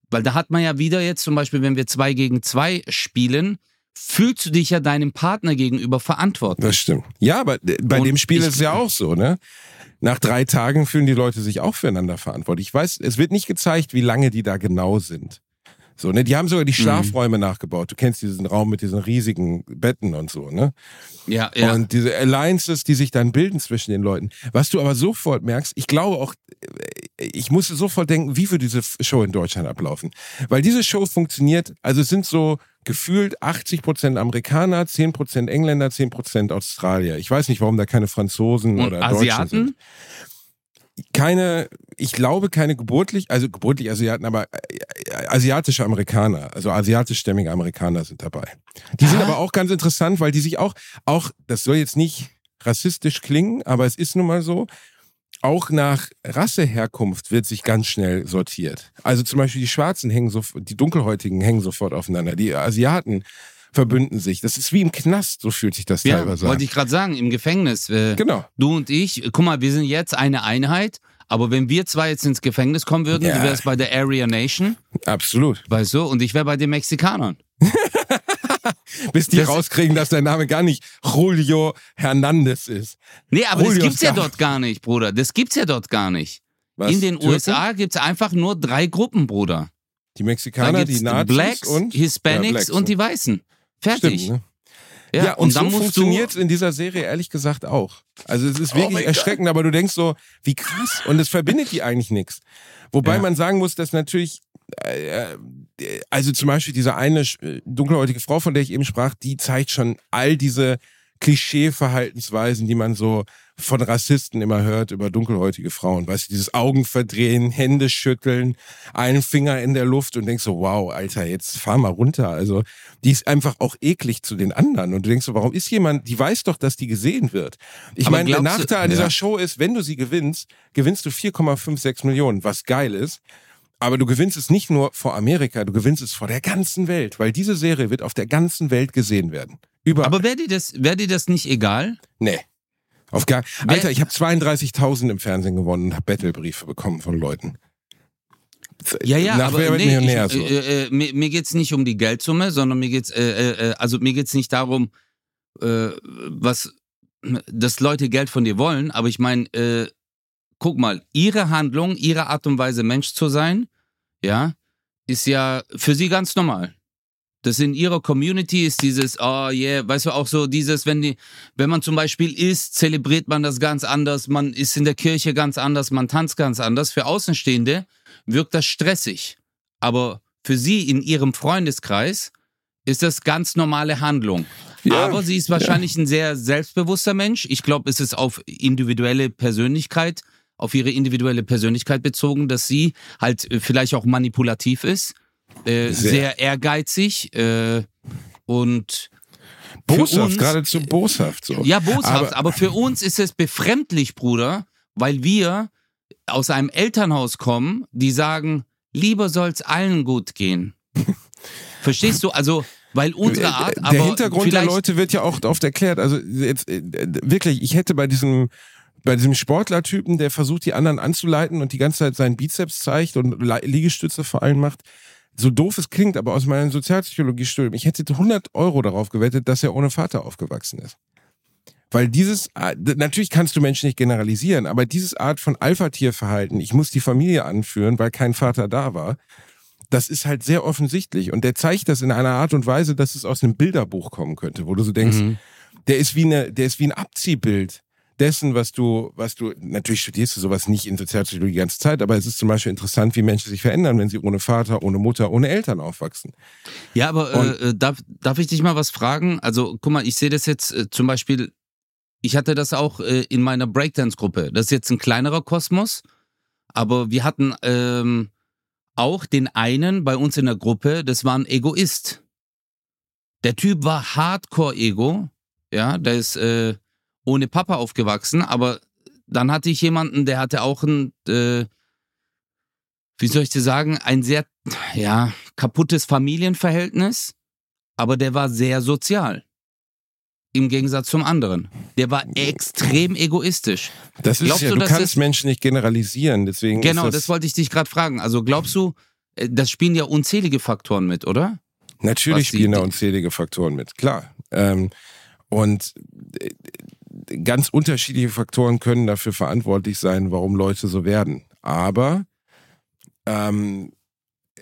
weil da hat man ja wieder jetzt zum Beispiel, wenn wir zwei gegen zwei spielen, fühlst du dich ja deinem Partner gegenüber verantwortlich. Das stimmt. Ja, aber bei Und dem Spiel ich- ist es ja auch so, ne? Nach drei Tagen fühlen die Leute sich auch füreinander verantwortlich. Ich weiß, es wird nicht gezeigt, wie lange die da genau sind. So, ne? Die haben sogar Mhm. die Schlafräume nachgebaut. Du kennst diesen Raum mit diesen riesigen Betten und so, ne? Ja, ja. Und diese Alliances, die sich dann bilden zwischen den Leuten. Was du aber sofort merkst, ich glaube auch, ich musste sofort denken, wie würde diese Show in Deutschland ablaufen? Weil diese Show funktioniert, also es sind so gefühlt 80% Amerikaner, 10% Engländer, 10% Australier. Ich weiß nicht, warum da keine Franzosen Und oder Deutschen sind. Asiaten? Keine, ich glaube keine geburtlich, also geburtlich Asiaten, aber äh, asiatische Amerikaner, also asiatischstämmige Amerikaner sind dabei. Die sind Ah. aber auch ganz interessant, weil die sich auch, auch, das soll jetzt nicht rassistisch klingen, aber es ist nun mal so, auch nach Rasseherkunft wird sich ganz schnell sortiert. Also zum Beispiel die Schwarzen hängen so, die Dunkelhäutigen hängen sofort aufeinander, die Asiaten verbünden sich. Das ist wie im Knast, so fühlt sich das Ja, teilweise an. wollte ich gerade sagen, im Gefängnis. Äh, Genau. Du und ich, guck mal, wir sind jetzt eine Einheit, aber wenn wir zwei jetzt ins Gefängnis kommen würden, Ja. du wärst bei der Area Nation, Absolut. weißt du, und ich wäre bei den Mexikanern. Bis die Das- rauskriegen, dass dein Name gar nicht Julio Hernandez ist. Nee, aber Julio das gibt's ja dort gar nicht, Bruder. Das gibt's ja dort gar nicht. Was, In den Türken? USA gibt's einfach nur drei Gruppen, Bruder. Die Mexikaner, die Nazis Blacks, und Hispanics ja, Blacks, und die Weißen. Fertig. Stimmt, ne? Ja, und, so funktioniert es in dieser Serie ehrlich gesagt auch. Also es ist Oh wirklich mein erschreckend, aber du denkst so, wie krass. Und es verbindet die eigentlich nichts. Wobei Ja. man sagen muss, dass natürlich, also zum Beispiel diese eine äh, dunkelhäutige Frau, von der ich eben sprach, die zeigt schon all diese Klischee-Verhaltensweisen, die man so von Rassisten immer hört über dunkelhäutige Frauen. Weißt du, dieses Augenverdrehen, Hände schütteln, einen Finger in der Luft und denkst so, wow, Alter, jetzt fahr mal runter. Also, die ist einfach auch eklig zu den anderen. Und du denkst so, warum ist jemand, die weiß doch, dass die gesehen wird. Ich meine, der Nachteil an dieser ja. Show ist, wenn du sie gewinnst, gewinnst du 4,56 Millionen, was geil ist. Aber du gewinnst es nicht nur vor Amerika, du gewinnst es vor der ganzen Welt, weil diese Serie wird auf der ganzen Welt gesehen werden. Überall. Aber wäre dir, das, wär dir das nicht egal? Nee. Auf gar. Alter, ich habe 32.000 im Fernsehen gewonnen und habe Battlebriefe bekommen von Leuten. Ja, ja, Nach aber nee, Millionär ich, so. äh, äh, mir, mir geht's nicht um die Geldsumme, sondern mir geht's, äh, äh, äh, also mir geht's nicht darum, äh, was, dass Leute Geld von dir wollen, aber ich meine, äh, guck mal, ihre Handlung, ihre Art und Weise, Mensch zu sein, ja, ist ja für sie ganz normal. Das in ihrer Community ist dieses, oh yeah, weißt du, auch so dieses, wenn die, wenn man zum Beispiel isst, zelebriert man das ganz anders, man ist in der Kirche ganz anders, man tanzt ganz anders. Für Außenstehende wirkt das stressig. Aber für sie in ihrem Freundeskreis ist das ganz normale Handlung. Ja, Aber sie ist wahrscheinlich ein sehr selbstbewusster Mensch. Ich glaube, es ist auf individuelle Persönlichkeit, auf ihre individuelle Persönlichkeit bezogen, dass sie halt äh, vielleicht auch manipulativ ist, äh, Sehr. sehr. ehrgeizig äh, und Boshaft, uns- geradezu boshaft so. ja, boshaft. Aber- Aber, für uns ist es befremdlich, Bruder, weil wir aus einem Elternhaus kommen, die sagen, lieber soll's allen gut gehen. Verstehst du? Also, weil unsere Art, der Hintergrund der Leute wird ja auch oft erklärt. Also jetzt äh, wirklich, ich hätte bei diesem bei diesem Sportlertypen, der versucht, die anderen anzuleiten und die ganze Zeit seinen Bizeps zeigt und Liegestütze vor allem macht, so doof es klingt, aber aus meinem Sozialpsychologiestudium, ich hätte 100 Euro darauf gewettet, dass er ohne Vater aufgewachsen ist. Weil dieses, natürlich kannst du Menschen nicht generalisieren, aber dieses Art von Alpha-Tierverhalten, ich muss die Familie anführen, weil kein Vater da war, das ist halt sehr offensichtlich. Und der zeigt das in einer Art und Weise, dass es aus einem Bilderbuch kommen könnte, wo du so denkst, Mhm. der ist wie eine, der ist wie ein Abziehbild dessen, was du, was du, natürlich studierst du sowas nicht in Sozialpsychologie die ganze Zeit, aber es ist zum Beispiel interessant, wie Menschen sich verändern, wenn sie ohne Vater, ohne Mutter, ohne Eltern aufwachsen. Ja, aber äh, äh, darf, darf ich dich mal was fragen? Also, guck mal, ich sehe das jetzt äh, zum Beispiel, ich hatte das auch äh, in meiner Breakdance-Gruppe. Das ist jetzt ein kleinerer Kosmos, aber wir hatten ähm, auch den einen bei uns in der Gruppe, das war ein Egoist. Der Typ war Hardcore-Ego, ja, der ist äh, ohne Papa aufgewachsen, aber dann hatte ich jemanden, der hatte auch ein, äh, wie soll ich dir sagen, ein sehr, ja, kaputtes Familienverhältnis, aber der war sehr sozial. Im Gegensatz zum anderen. Der war extrem egoistisch. Das ist Glaubst ja, du, du, kannst es- Menschen nicht generalisieren, deswegen Genau, das das, wollte ich dich gerade fragen. Also glaubst du, äh, das spielen ja unzählige Faktoren mit, oder? Natürlich spielen da unzählige Faktoren mit, klar. Ähm, und äh, ganz unterschiedliche Faktoren können dafür verantwortlich sein, warum Leute so werden. Aber ähm, äh,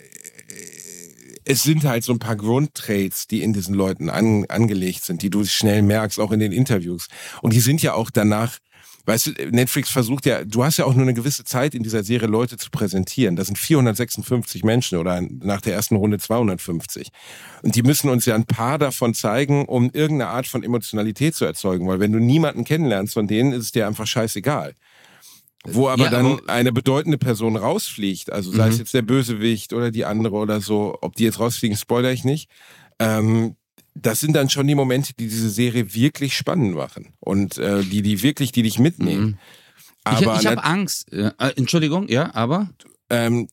es sind halt so ein paar Grundtraits, die in diesen Leuten an, angelegt sind, die du schnell merkst, auch in den Interviews. Und die sind ja auch danach, weißt du, Netflix versucht ja, du hast ja auch nur eine gewisse Zeit in dieser Serie Leute zu präsentieren. Das sind 456 Menschen oder nach der ersten Runde 250. Und die müssen uns ja ein paar davon zeigen, um irgendeine Art von Emotionalität zu erzeugen. Weil wenn du niemanden kennenlernst von denen, ist es dir einfach scheißegal. Wo aber Ja, dann aber- eine bedeutende Person rausfliegt, also sei es Mhm. jetzt der Bösewicht oder die andere oder so, ob die jetzt rausfliegen, spoiler ich nicht. Ähm, das sind dann schon die Momente, die diese Serie wirklich spannend machen und äh, die, die wirklich, die dich mitnehmen. Mhm. Aber ich ich habe Angst. Äh, Entschuldigung, ja, aber? ähm,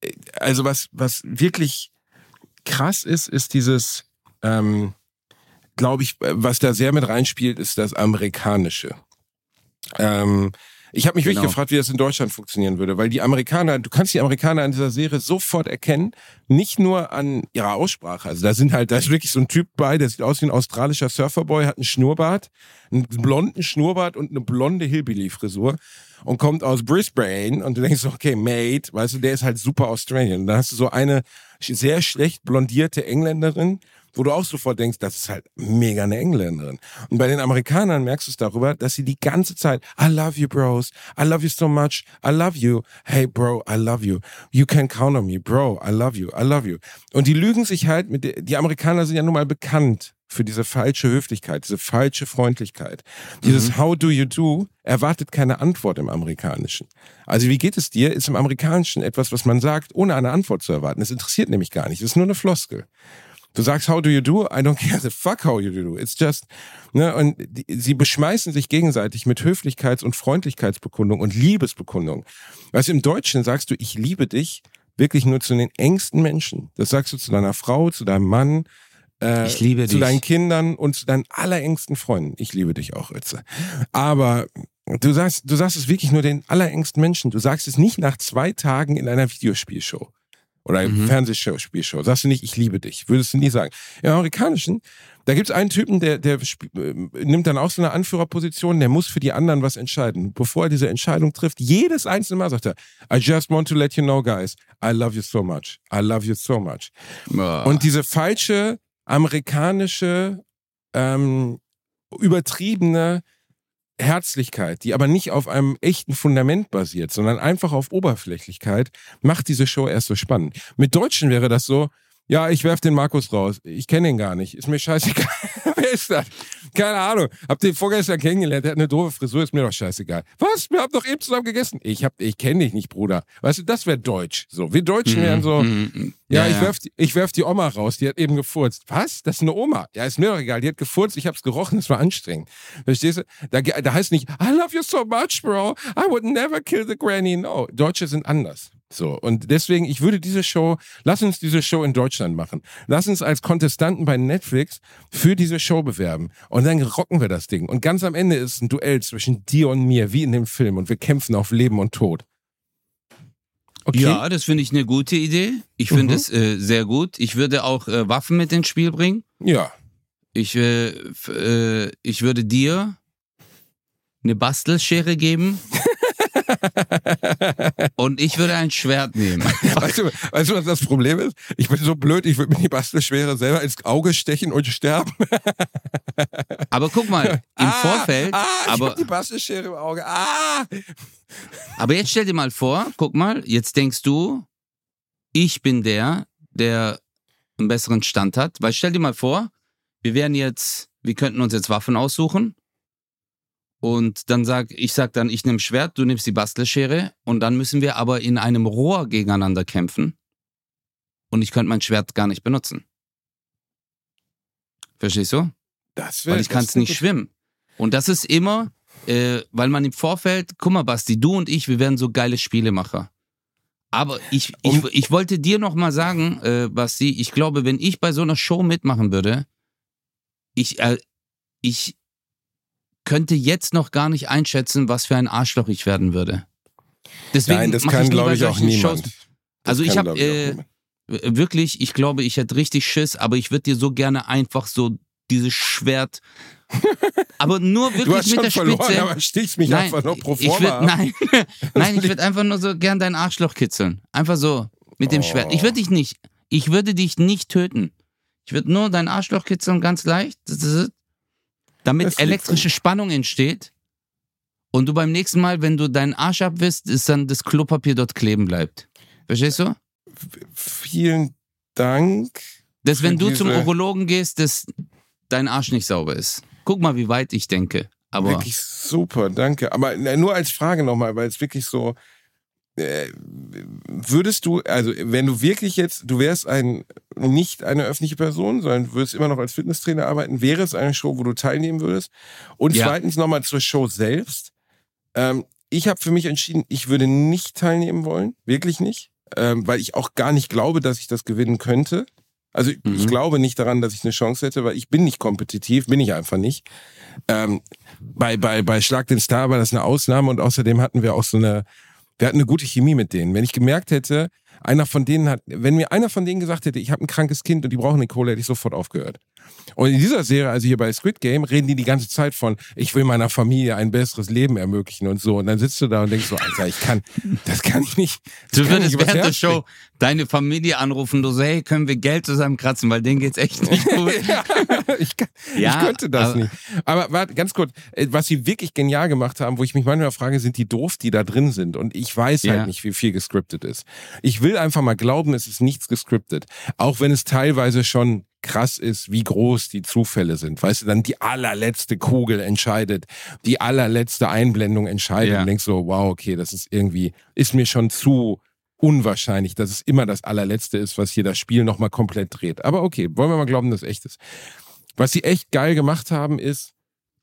äh, also was, was wirklich krass ist, ist dieses, ähm, glaube ich, äh, was da sehr mit reinspielt, ist das Amerikanische. Ähm, ich habe mich wirklich Genau. gefragt, wie das in Deutschland funktionieren würde, weil die Amerikaner, du kannst die Amerikaner in dieser Serie sofort erkennen, nicht nur an ihrer Aussprache. Also da sind halt, da ist wirklich so ein Typ bei, der sieht aus wie ein australischer Surferboy, hat einen Schnurrbart, einen blonden Schnurrbart und eine blonde Hillbilly-Frisur und kommt aus Brisbane und du denkst, so, okay, Mate, weißt du, der ist halt super Australian. Und dann hast du so eine sehr schlecht blondierte Engländerin, wo du auch sofort denkst, das ist halt mega eine Engländerin. Und bei den Amerikanern merkst du es darüber, dass sie die ganze Zeit, I love you, bros, I love you so much, I love you, hey, bro, I love you, you can count on me, bro, I love you, I love you. Und die lügen sich halt mit, die Amerikaner sind ja nun mal bekannt für diese falsche Höflichkeit, diese falsche Freundlichkeit. Dieses How do you do erwartet keine Antwort im Amerikanischen. Also wie geht es dir, ist im Amerikanischen etwas, was man sagt, ohne eine Antwort zu erwarten. Es interessiert nämlich gar nicht. Es ist nur eine Floskel. Du sagst, how do you do? I don't care the fuck how you do. It's just, ne, und die, sie beschmeißen sich gegenseitig mit Höflichkeits- und Freundlichkeitsbekundung und Liebesbekundung. Du, im Deutschen sagst du, ich liebe dich wirklich nur zu den engsten Menschen. Das sagst du zu deiner Frau, zu deinem Mann, äh, Ich liebe zu dich. deinen Kindern und zu deinen allerengsten Freunden. Ich liebe dich auch, Ritze. Aber du sagst, du sagst es wirklich nur den allerengsten Menschen. Du sagst es nicht nach zwei Tagen in einer Videospielshow oder Mhm. Fernsehspielshow. Sagst du nicht, ich liebe dich. Würdest du nie sagen. Im Amerikanischen, da gibt's einen Typen, der, der äh, nimmt dann auch so eine Anführerposition, der muss für die anderen was entscheiden. Bevor er diese Entscheidung trifft, jedes einzelne Mal sagt er, I just want to let you know, guys, I love you so much. I love you so much. Und diese falsche amerikanische, ähm, übertriebene Herzlichkeit, die aber nicht auf einem echten Fundament basiert, sondern einfach auf Oberflächlichkeit, macht diese Show erst so spannend. Mit Deutschen wäre das so, ja, ich werf den Markus raus. Ich kenne ihn gar nicht. Ist mir scheißegal. Wer ist das? Keine Ahnung. Hab den vorgestern kennengelernt. Der hat eine doofe Frisur. Ist mir doch scheißegal. Was? Wir haben doch eben zusammen gegessen. Ich hab, ich kenne dich nicht, Bruder. Weißt du, das wäre Deutsch. So, wir Deutschen wären so, Mhm. ja, ich, Werf, die- ich werf die Oma raus, die hat eben gefurzt. Was? Das ist eine Oma. Ja, ist mir doch egal. Die hat gefurzt, ich hab's gerochen, es war anstrengend. Verstehst du? Da, da heißt nicht, I love you so much, bro. I would never kill the granny. No, Deutsche sind anders. So. Und deswegen, ich würde diese Show, lass uns diese Show in Deutschland machen. Lass uns als Kontestanten bei Netflix für diese Show bewerben. Und dann rocken wir das Ding. Und ganz am Ende ist ein Duell zwischen dir und mir, wie in dem Film. Und wir kämpfen auf Leben und Tod. Okay? Ja, das finde ich eine gute Idee. Ich finde Mhm. es äh, sehr gut. Ich würde auch äh, Waffen mit ins Spiel bringen. Ja. Ich, äh, äh, ich würde dir eine Bastelschere geben und ich würde ein Schwert nehmen. Weißt du, weißt du, was das Problem ist? Ich bin so blöd, ich würde mir die Bastelschwere selber ins Auge stechen und sterben. Aber guck mal, im ah, Vorfeld, Ah, ich aber, hab die Bastelschere im Auge. Ah! aber jetzt stell dir mal vor, guck mal, jetzt denkst du, ich bin der, der einen besseren Stand hat. Weil stell dir mal vor, wir wären jetzt, wir könnten uns jetzt Waffen aussuchen. Und dann sag, ich sag dann, ich nehme Schwert, du nimmst die Bastelschere und dann müssen wir aber in einem Rohr gegeneinander kämpfen. Und ich könnte mein Schwert gar nicht benutzen. Verstehst du? Das wär, Weil ich kann es nicht schwimmen. Und das ist immer, äh, weil man im Vorfeld, guck mal, Basti, du und ich, wir werden so geile Spielemacher. Aber ich, ich, ich wollte dir noch mal sagen, äh, Basti, ich glaube, wenn ich bei so einer Show mitmachen würde, ich, äh, ich könnte jetzt noch gar nicht einschätzen, was für ein Arschloch ich werden würde. Deswegen Nein, das kann, glaube ich, auch niemand. Also ich habe äh, wirklich, ich glaube, ich hätte richtig Schiss, aber ich würde dir so gerne einfach so dieses Schwert, aber nur wirklich Du hast mit schon der verloren, Spitze. aber stichst mich einfach nur pro ich würd, forma. nein, nein, ich würde einfach nur so gern dein Arschloch kitzeln. Einfach so mit dem Oh. Schwert. Ich würde dich nicht, ich würde dich nicht töten. Ich würde nur dein Arschloch kitzeln, ganz leicht, damit Das liegt elektrische Spannung entsteht. Und du beim nächsten Mal, wenn du deinen Arsch abwisst, ist dann das Klopapier dort kleben bleibt. Verstehst du? Vielen Dank. Dass wenn du zum Urologen gehst, dass dein Arsch nicht sauber ist. Guck mal, wie weit ich denke. Aber Wirklich super, danke. Aber nur als Frage nochmal, weil es wirklich so. Äh, würdest du, also wenn du wirklich jetzt, du wärst ein nicht eine öffentliche Person, sondern du würdest immer noch als Fitnesstrainer arbeiten, wäre es eine Show, wo du teilnehmen würdest? Und Ja. zweitens nochmal zur Show selbst. Ähm, ich habe für mich entschieden, ich würde nicht teilnehmen wollen, wirklich nicht, ähm, weil ich auch gar nicht glaube, dass ich das gewinnen könnte. Also ich, ich Mhm. glaube nicht daran, dass ich eine Chance hätte, weil ich bin nicht kompetitiv, bin ich einfach nicht. Ähm, bei, bei, bei Schlag den Star war das eine Ausnahme und außerdem hatten wir auch so eine, wir hatten eine gute Chemie mit denen. Wenn ich gemerkt hätte, einer von denen hat, wenn mir einer von denen gesagt hätte, ich habe ein krankes Kind und die brauchen eine Kohle, hätte ich sofort aufgehört. Und in dieser Serie, also hier bei Squid Game, reden die die ganze Zeit von, ich will meiner Familie ein besseres Leben ermöglichen und so. Und dann sitzt du da und denkst so, Alter, ich kann, das kann ich nicht. Du würdest während der Show deine Familie anrufen, du so, hey, können wir Geld zusammenkratzen, weil denen geht's echt nicht gut. ja, ich, kann, Ja, ich könnte das aber- nicht. Aber warte, ganz kurz, äh, was sie wirklich genial gemacht haben, wo ich mich manchmal frage, sind die doof, die da drin sind? Und ich weiß Ja. halt nicht, wie viel gescriptet ist. Ich will einfach mal glauben, es ist nichts gescriptet. Auch wenn es teilweise schon krass ist, wie groß die Zufälle sind. Weißt du, dann die allerletzte Kugel entscheidet, die allerletzte Einblendung entscheidet Ja. und denkst so, wow, okay, das ist irgendwie, ist mir schon zu unwahrscheinlich, dass es immer das allerletzte ist, was hier das Spiel nochmal komplett dreht. Aber okay, wollen wir mal glauben, dass es echt ist. Was sie echt geil gemacht haben, ist,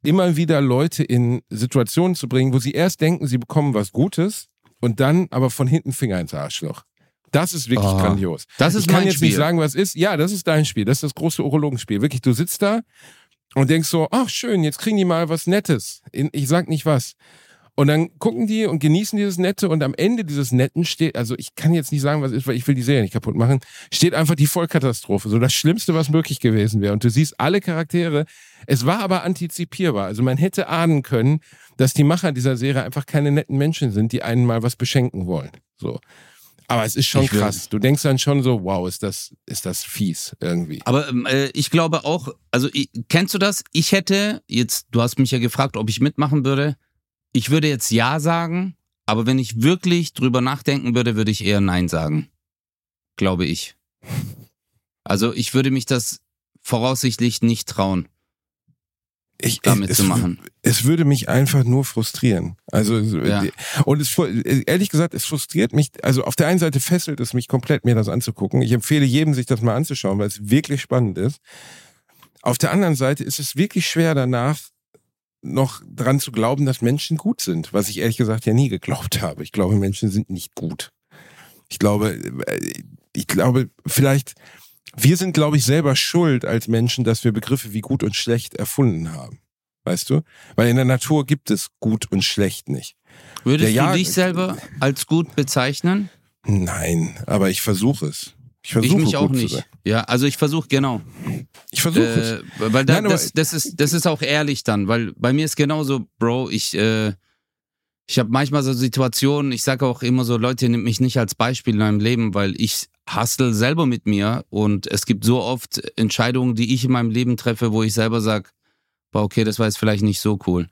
immer wieder Leute in Situationen zu bringen, wo sie erst denken, sie bekommen was Gutes und dann aber von hinten Finger ins Arschloch. Das ist wirklich Oh, grandios. Das ist ich kann jetzt Spiel. nicht sagen, was ist. Ja, das ist dein Spiel. Das ist das große Urologenspiel. Wirklich, du sitzt da und denkst so, ach schön, jetzt kriegen die mal was Nettes. Ich sag nicht was. Und dann gucken die und genießen dieses Nette und am Ende dieses Netten steht, also ich kann jetzt nicht sagen, was ist, weil ich will die Serie nicht kaputt machen, steht einfach die Vollkatastrophe. So das Schlimmste, was möglich gewesen wäre. Und du siehst alle Charaktere. Es war aber antizipierbar. Also man hätte ahnen können, dass die Macher dieser Serie einfach keine netten Menschen sind, die einen mal was beschenken wollen. So. Aber es ist schon Ich krass. Du denkst dann schon so, wow, ist das, ist das fies irgendwie. Aber ähm, äh, ich glaube auch, also ich, kennst du das? Ich hätte jetzt, du hast mich ja gefragt, ob ich mitmachen würde. Ich würde jetzt ja sagen, aber wenn ich wirklich drüber nachdenken würde, würde ich eher nein sagen. Glaube ich. Also ich würde mich das voraussichtlich nicht trauen, Ich, damit es, zu machen. Es würde mich einfach nur frustrieren. Also Ja. und es ehrlich gesagt, es frustriert mich. Also auf der einen Seite fesselt es mich komplett, mir das anzugucken. Ich empfehle jedem, sich das mal anzuschauen, weil es wirklich spannend ist. Auf der anderen Seite ist es wirklich schwer danach noch dran zu glauben, dass Menschen gut sind, was ich ehrlich gesagt ja nie geglaubt habe. Ich glaube, Menschen sind nicht gut. Ich glaube, äh, ich glaube, vielleicht, wir sind, glaube ich, selber schuld als Menschen, dass wir Begriffe wie gut und schlecht erfunden haben. Weißt du? Weil in der Natur gibt es gut und schlecht nicht. Würdest Ja, du dich selber als gut bezeichnen? Nein, aber ich versuche es. Ich versuche ich mich auch nicht. Ja, also ich versuche, genau. Ich versuche es. Äh, weil da, Nein, das, das, ist, das ist auch ehrlich dann, weil bei mir ist genauso, Bro, ich, äh, ich habe manchmal so Situationen, ich sage auch immer so, Leute, nehmt mich nicht als Beispiel in meinem Leben, weil ich hustle selber mit mir und es gibt so oft Entscheidungen, die ich in meinem Leben treffe, wo ich selber sage, okay, das war jetzt vielleicht nicht so cool.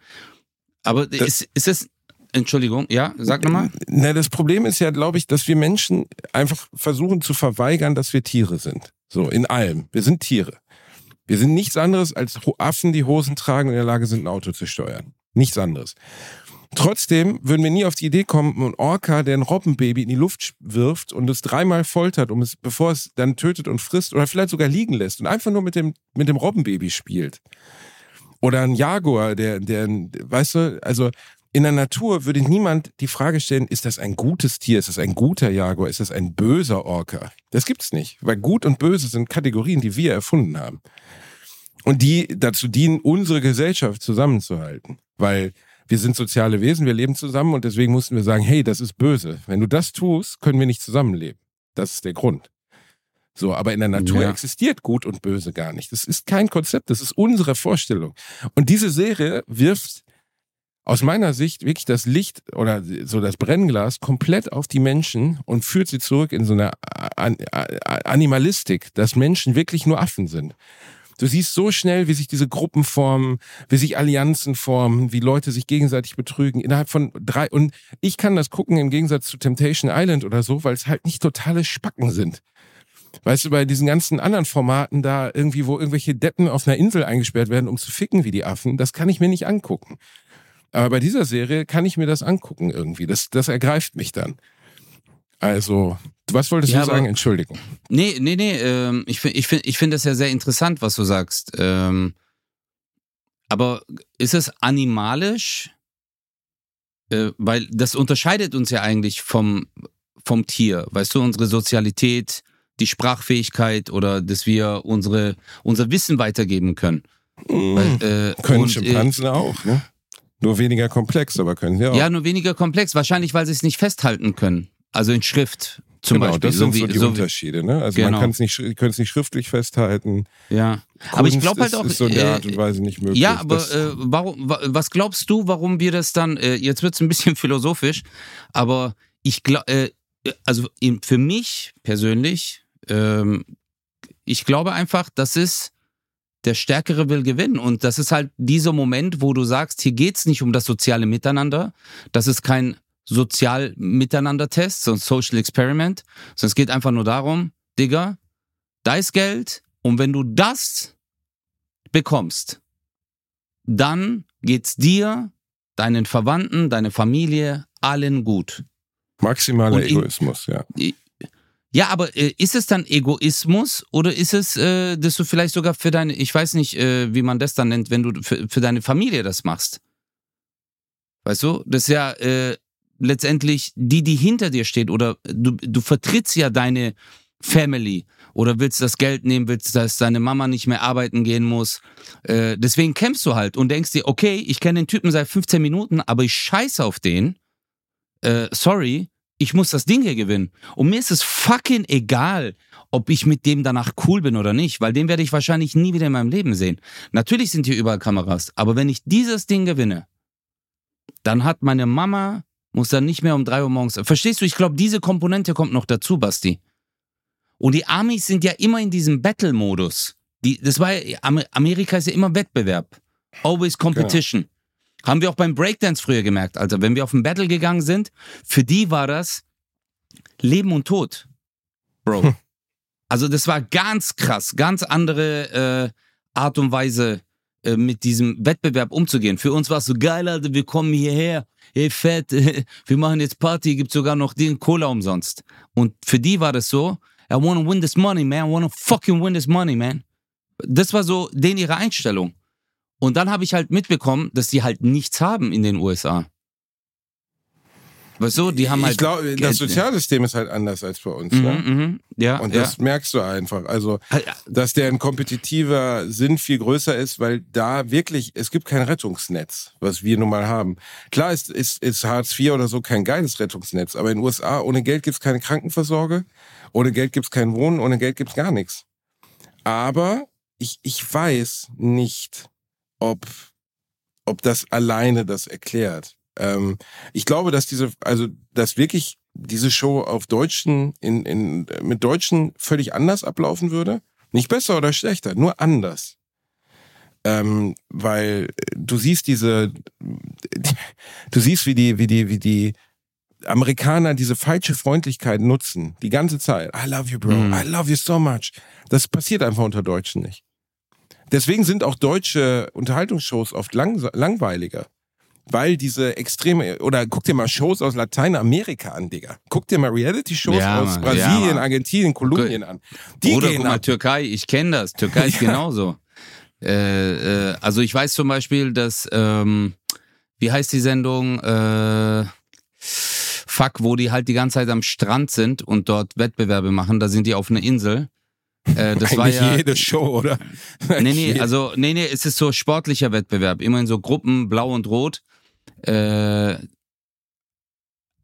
Aber ist, ist es, Entschuldigung, ja, sag nochmal. Na, das Problem ist ja, glaube ich, dass wir Menschen einfach versuchen zu verweigern, dass wir Tiere sind. So, in allem. Wir sind Tiere. Wir sind nichts anderes als Affen, die Hosen tragen und in der Lage sind, ein Auto zu steuern. Nichts anderes. Trotzdem würden wir nie auf die Idee kommen, ein Orca, der ein Robbenbaby in die Luft wirft und es dreimal foltert, um es, bevor es dann tötet und frisst oder vielleicht sogar liegen lässt und einfach nur mit dem, mit dem Robbenbaby spielt. Oder ein Jaguar, der, der, weißt du, also in der Natur würde niemand die Frage stellen, ist das ein gutes Tier, ist das ein guter Jaguar, ist das ein böser Orca? Das gibt's nicht, weil gut und böse sind Kategorien, die wir erfunden haben. Und die dazu dienen, unsere Gesellschaft zusammenzuhalten. Weil wir sind soziale Wesen, wir leben zusammen und deswegen mussten wir sagen, hey, das ist böse. Wenn du das tust, können wir nicht zusammenleben. Das ist der Grund. So, aber in der Natur Ja. existiert Gut und Böse gar nicht. Das ist kein Konzept, das ist unsere Vorstellung. Und diese Serie wirft aus meiner Sicht wirklich das Licht oder so das Brennglas komplett auf die Menschen und führt sie zurück in so eine An An Animalistik, dass Menschen wirklich nur Affen sind. Du siehst so schnell, wie sich diese Gruppen formen, wie sich Allianzen formen, wie Leute sich gegenseitig betrügen innerhalb von drei. Und ich kann das gucken im Gegensatz zu Temptation Island oder so, weil es halt nicht totale Spacken sind. Weißt du, bei diesen ganzen anderen Formaten da irgendwie, wo irgendwelche Deppen auf einer Insel eingesperrt werden, um zu ficken wie die Affen, das kann ich mir nicht angucken. Aber bei dieser Serie kann ich mir das angucken irgendwie. Das, das ergreift mich dann. Also, was wolltest Ja, du sagen? Entschuldigung. Nee, nee, nee, ähm, ich finde ich find, ich find das ja sehr interessant, was du sagst. Ähm, aber ist es animalisch? Äh, weil das unterscheidet uns ja eigentlich vom, vom Tier. Weißt du, unsere Sozialität, die Sprachfähigkeit oder dass wir unsere, unser Wissen weitergeben können. Weil, äh, Können und, äh, Schimpansen auch, ne? Nur weniger komplex, aber können sie auch. Ja, nur weniger komplex. Wahrscheinlich, weil sie es nicht festhalten können. Also in Schrift zum genau, Beispiel. das sind wie- so die Unterschiede, ne? Also Genau. man kann es nicht, können es nicht schriftlich festhalten. Ja. Aber ich Kunst glaube halt auch. ist so in der äh, Art und Weise nicht möglich. Ja, aber äh, warum, wa- was glaubst du, warum wir das dann, äh, jetzt wird's ein bisschen philosophisch, aber ich glaube, äh, also in, für mich persönlich, ähm, ich glaube einfach, das ist, der Stärkere will gewinnen. Und das ist halt dieser Moment, wo du sagst, hier geht's nicht um das soziale Miteinander. Das ist kein Sozial-Miteinander-Test, so ein Social Experiment, sondern es geht einfach nur darum, Digga, da ist Geld und wenn du das bekommst, dann geht's dir, deinen Verwandten, deine Familie, allen gut. maximaler in- Egoismus, ja. Ja, aber äh, ist es dann Egoismus oder ist es, äh, dass du vielleicht sogar für deine, ich weiß nicht, äh, wie man das dann nennt, wenn du für, für deine Familie das machst? Weißt du, das ist ja äh, letztendlich die, die hinter dir steht oder du, du vertrittst ja deine Family oder willst das Geld nehmen, willst, dass deine Mama nicht mehr arbeiten gehen muss. Äh, deswegen kämpfst du halt und denkst dir, okay, ich kenne den Typen seit 15 Minuten, aber ich scheiße auf den. Äh, sorry, ich muss das Ding hier gewinnen. Und mir ist es fucking egal, ob ich mit dem danach cool bin oder nicht, weil den werde ich wahrscheinlich nie wieder in meinem Leben sehen. Natürlich sind hier überall Kameras, aber wenn ich dieses Ding gewinne, dann hat meine Mama, muss dann nicht mehr um drei Uhr morgens. Verstehst du? Ich glaube, diese Komponente kommt noch dazu, Basti. Und die Amis sind ja immer in diesem Battle-Modus. Die, das war ja, Amerika ist ja immer Wettbewerb. Always Competition. Haben wir auch beim Breakdance früher gemerkt. Also, wenn wir auf ein Battle gegangen sind, für die war das Leben und Tod. Bro. Also, das war ganz krass, ganz andere äh, Art und Weise, äh, mit diesem Wettbewerb umzugehen. Für uns war es so geil, Alter, wir kommen hierher, hey fett, wir machen jetzt Party, gibt sogar noch den Cola umsonst. Und für die war das so, I wanna win this money, man, I wanna fucking win this money, man. Das war so denen ihre Einstellung. Und dann habe ich halt mitbekommen, dass die halt nichts haben in den USA. Weißt du, die haben halt. ich glaube, das Sozialsystem ist halt anders als bei uns. Mhm, ne? mhm, ja, Und ja. das merkst du einfach. Also, Ah, dass deren kompetitiver Sinn viel größer ist, weil da wirklich, es gibt kein Rettungsnetz, was wir nun mal haben. Klar ist, ist, ist Hartz IV oder so kein geiles Rettungsnetz, aber in den USA ohne Geld gibt's keine Krankenversorge, ohne Geld gibt's kein Wohnen, ohne Geld gibt's gar nichts. Aber ich, ich weiß nicht, ob, ob das alleine das erklärt. Ähm, ich glaube, dass diese, also, dass wirklich diese Show auf Deutschen, in, in, mit Deutschen völlig anders ablaufen würde. Nicht besser oder schlechter, nur anders. Ähm, weil du siehst diese, du siehst, wie die, wie die, wie die Amerikaner diese falsche Freundlichkeit nutzen, die ganze Zeit. I love you, bro. Mhm. I love you so much. Das passiert einfach unter Deutschen nicht. Deswegen sind auch deutsche Unterhaltungsshows oft lang, langweiliger. Weil diese extreme, oder guck dir mal Shows aus Lateinamerika an, Digga. Guck dir mal Reality-Shows Ja, aus Mann, Brasilien, ja. Argentinien, Kolumbien an. Die Oder gehen guck mal, ab. Türkei, ich kenne das. Türkei ist genauso. Äh, äh, also ich weiß zum Beispiel, dass, ähm, wie heißt die Sendung? Äh, fuck, wo die halt die ganze Zeit am Strand sind und dort Wettbewerbe machen. Da sind die auf einer Insel. Äh, das war Eigentlich ja, jede Show, oder? Nee, nee, also, nee, nee, es ist so sportlicher Wettbewerb. Immer in so Gruppen, blau und rot. Äh,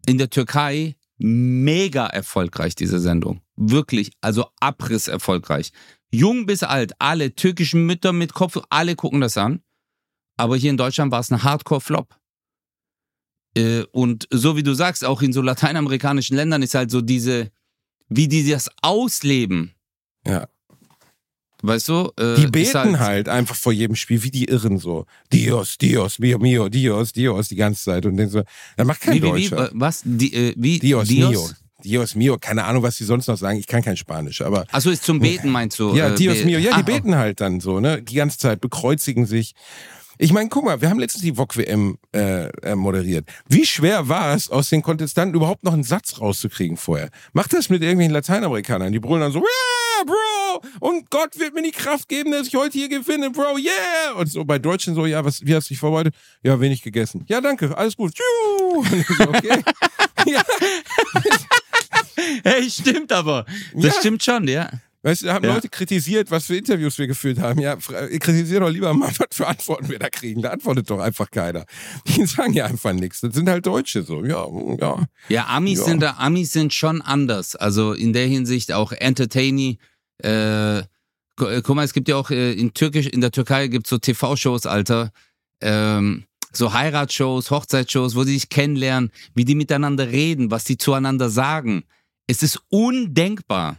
in der Türkei mega erfolgreich, diese Sendung. Wirklich, also Abriss erfolgreich. Jung bis alt, alle türkischen Mütter mit Kopf, alle gucken das an. Aber hier in Deutschland war es ein Hardcore-Flop. Äh, und so wie du sagst, auch in so lateinamerikanischen Ländern ist halt so diese, wie die das ausleben. Ja. Weißt du? Äh, Die beten halt, einfach vor jedem Spiel, wie die Irren so. Dios, Dios, mio, mio, Dios, Dios, die ganze Zeit. Und denken so, da macht kein Wie, wie, wie, Deutscher. was? Die, äh, wie? Dios, mio. Dios mio, keine Ahnung, was die sonst noch sagen. Ich kann kein Spanisch, aber Achso, ist zum Beten meinst du? ja, äh, Dios mio. Ja, die Ah, beten halt dann so, ne? Die ganze Zeit bekreuzigen sich. Ich meine, guck mal, wir haben letztens die VOG WM äh, äh, moderiert. Wie schwer war es, aus den Kontestanten überhaupt noch einen Satz rauszukriegen vorher? Mach das mit irgendwelchen Lateinamerikanern. Die brüllen dann so, yeah, Bro! Und Gott wird mir die Kraft geben, dass ich heute hier gewinne, Bro, yeah! Und so bei Deutschen so, ja, was, wie hast du dich vorbereitet? Ja, wenig gegessen. Ja, danke, alles gut. So, okay. ja, Hey, stimmt aber. Das Ja. stimmt schon, ja. Weißt du, da haben Ja. Leute kritisiert, was für Interviews wir geführt haben. Ja, fra- kritisiert doch lieber mal, was für Antworten wir da kriegen. Da antwortet doch einfach keiner. Die sagen ja einfach nichts. Das sind halt Deutsche so. Ja, ja. Ja, Amis Ja. sind da, Amis sind schon anders. Also in der Hinsicht auch entertaining. Äh, äh, guck mal, es gibt ja auch äh, in Türkisch, in der Türkei gibt es so TV-Shows, Alter. Ähm, so Heiratsshows, Hochzeitsshows, wo die sich kennenlernen, wie die miteinander reden, was die zueinander sagen. Es ist undenkbar.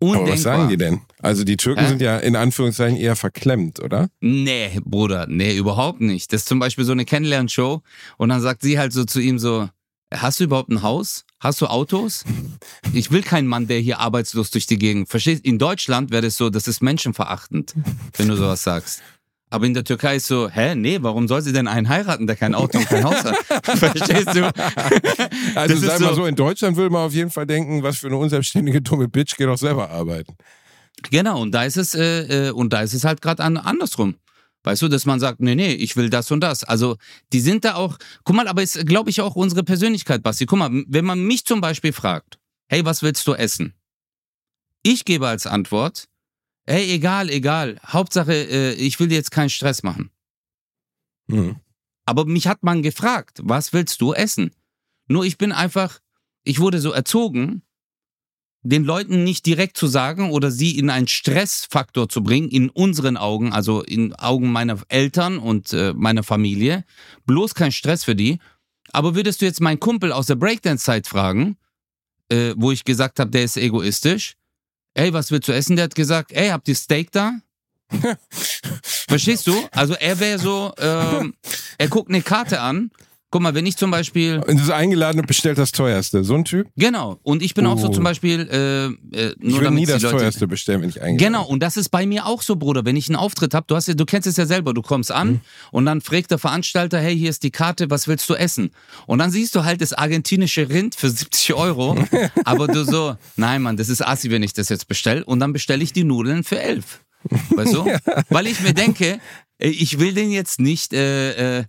Undenkbar. Aber was sagen die denn? Also die Türken Hä? sind ja in Anführungszeichen eher verklemmt, oder? Nee, Bruder, nee, überhaupt nicht. Das ist zum Beispiel so eine Kennenlernshow und dann sagt sie halt so zu ihm so, hast du überhaupt ein Haus? Hast du Autos? Ich will keinen Mann, der hier arbeitslos durch die Gegend. Verstehst? In Deutschland wäre das so, das ist menschenverachtend, wenn du sowas sagst. Aber in der Türkei ist so, hä, nee, warum soll sie denn einen heiraten, der kein Auto und kein Haus hat? Verstehst du? Also Das sag mal so- so, in Deutschland würde man auf jeden Fall denken, was für eine unselbstständige dumme Bitch, geh doch selber arbeiten. Genau, und da ist es, äh, äh, und da ist es halt gerade an, andersrum. Weißt du, dass man sagt, nee, nee, ich will das und das. Also, die sind da auch, guck mal, aber ist, glaube ich, auch unsere Persönlichkeit, Basti. Guck mal, wenn man mich zum Beispiel fragt, hey, was willst du essen? Ich gebe als Antwort, hey, egal, egal. Hauptsache, äh, ich will dir jetzt keinen Stress machen. Hm. Aber mich hat man gefragt, was willst du essen? Nur ich bin einfach, ich wurde so erzogen, den Leuten nicht direkt zu sagen oder sie in einen Stressfaktor zu bringen, in unseren Augen, also in Augen meiner Eltern und äh, meiner Familie. Bloß kein Stress für die. Aber würdest du jetzt meinen Kumpel aus der Breakdance-Zeit fragen, äh, wo ich gesagt habe, der ist egoistisch, ey, was willst du essen? Der hat gesagt, ey, habt ihr Steak da? Verstehst du? Also er wäre so, ähm, er guckt eine Karte an. Guck mal, wenn ich zum Beispiel, Und das Eingeladene bestellt das teuerste. So ein Typ? genau, und ich bin auch so Oh. zum Beispiel, äh, äh, Ich nur würde damit nie das Leute, teuerste bestellen, wenn ich eingeladen Genau, und das ist bei mir auch so, Bruder. Wenn ich einen Auftritt habe, du hast ja, du kennst es ja selber, du kommst an Mhm. und dann fragt der Veranstalter, hey, hier ist die Karte, was willst du essen? Und dann siehst du halt das argentinische Rind für 70 Euro, aber du so, nein, Mann, das ist assi, wenn ich das jetzt bestelle. Und dann bestelle ich die Nudeln für 11. Weißt du? Weil ich mir denke, ich will den jetzt nicht äh, äh,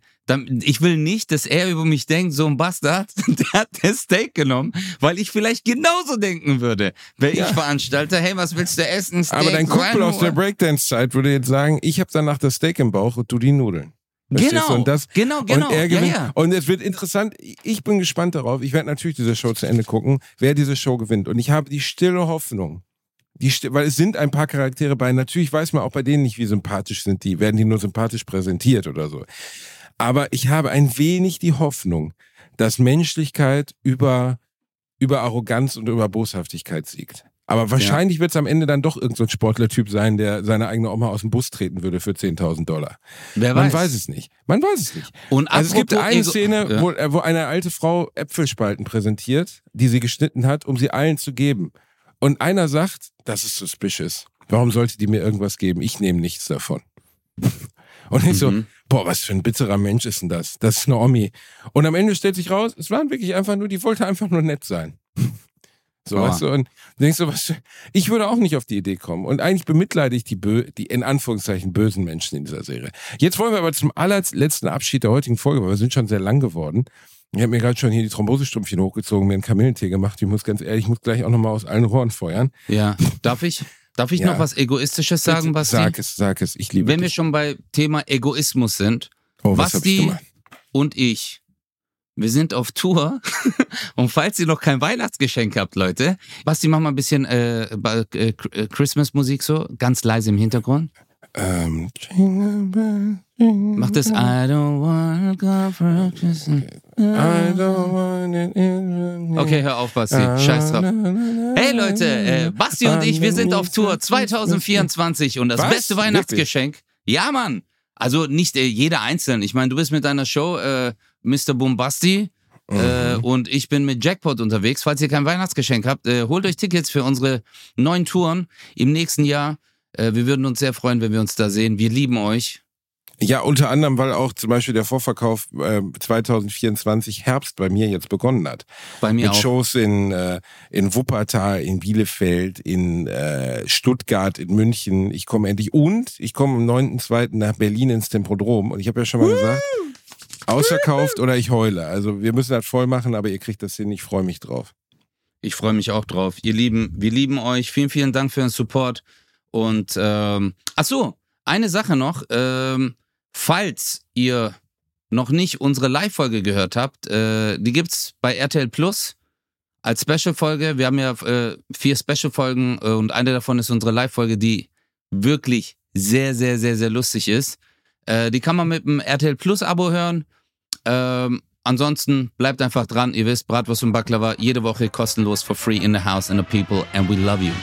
Ich will nicht, dass er über mich denkt, so ein Bastard, der hat das Steak genommen, weil ich vielleicht genauso denken würde. Wäre Ja. ich Veranstalter, hey, was willst du essen? Steak, Aber dein Kumpel aus der Breakdance-Zeit würde jetzt sagen, ich habe danach das Steak im Bauch und du die Nudeln. Verstehst du? Genau, Und das, genau, genau. Und, er ja, gewinnt. ja. und es wird interessant. Ich bin gespannt darauf. Ich werde natürlich diese Show zu Ende gucken, wer diese Show gewinnt. Und ich habe die stille Hoffnung, die, weil es sind ein paar Charaktere bei. Natürlich weiß man auch bei denen nicht, wie sympathisch sind die. Werden die nur sympathisch präsentiert oder so. Aber ich habe ein wenig die Hoffnung, dass Menschlichkeit über, über Arroganz und über Boshaftigkeit siegt. Aber wahrscheinlich wird es am Ende dann doch irgendein so Sportlertyp sein, der seine eigene Oma aus dem Bus treten würde für 10.000 Dollar. Wer Man weiß. weiß es nicht. Man weiß es nicht. Und Also es gibt eine Szene, Ja. wo, äh, wo eine alte Frau Äpfelspalten präsentiert, die sie geschnitten hat, um sie allen zu geben. Und einer sagt, das ist suspicious. Warum sollte die mir irgendwas geben? Ich nehme nichts davon. Und ich so, Mhm. boah, was für ein bitterer Mensch ist denn das? Das ist eine Omi. Und am Ende stellt sich raus, es waren wirklich einfach nur, die wollte einfach nur nett sein. So, Oh. weißt du, und denkst du, was, ich würde auch nicht auf die Idee kommen. Und eigentlich bemitleide ich die, bö die in Anführungszeichen bösen Menschen in dieser Serie. Jetzt wollen wir aber zum allerletzten Abschied der heutigen Folge, weil wir sind schon sehr lang geworden. Ich habe mir gerade schon hier die Thrombosestrümpfchen hochgezogen, mir einen Kamillentee gemacht. Ich muss ganz ehrlich, ich muss gleich auch nochmal aus allen Rohren feuern. Ja, darf ich, darf ich Ja. noch was Egoistisches sagen, Bitte, Basti? Sag es, sag es, ich liebe Wenn wir dich. schon bei Thema Egoismus sind Oh, was ich Basti gemacht? und ich, wir sind auf Tour und falls ihr noch kein Weihnachtsgeschenk habt, Leute, Basti, mach mal ein bisschen äh, äh, Christmas-Musik so, ganz leise im Hintergrund. Ähm, Mach das I don't wanna go for. I don't want the- Okay, hör auf, Basti, scheiß drauf. Hey Leute, äh, Basti und ich, wir sind auf Tour 2024 und das Was? beste Weihnachtsgeschenk. Ja, Mann. Also nicht äh, jeder einzeln. Ich meine, du bist mit deiner Show äh, Mr. Bombasti äh, Mhm. und ich bin mit Jackpot unterwegs. Falls ihr kein Weihnachtsgeschenk habt, äh, holt euch Tickets für unsere neuen Touren im nächsten Jahr. Äh, wir würden uns sehr freuen, wenn wir uns da sehen. Wir lieben euch. Ja, unter anderem, weil auch zum Beispiel der Vorverkauf äh, 2024 Herbst bei mir jetzt begonnen hat. Bei mir Mit auch. Shows in, äh, in Wuppertal, in Bielefeld, in äh, Stuttgart, in München. Ich komme endlich und ich komme am 9.2. nach Berlin ins Tempodrom. Und ich habe ja schon mal gesagt, ausverkauft oder ich heule. Also wir müssen das voll machen, aber ihr kriegt das hin. Ich freue mich drauf. Ich freue mich auch drauf. Ihr Lieben, wir lieben euch. Vielen, vielen Dank für den Support. Und ähm, ach so, eine Sache noch. Ähm, falls ihr noch nicht unsere Live-Folge gehört habt, äh, die gibt's bei RTL Plus als Special-Folge. Wir haben ja äh, vier Special-Folgen äh, und eine davon ist unsere Live-Folge, die wirklich sehr, sehr, sehr, sehr lustig ist. Äh, die kann man mit dem RTL Plus-Abo hören. Ähm, ansonsten bleibt einfach dran. Ihr wisst, Bratwurst und Baklava jede Woche kostenlos for free in the house and the people and we love you.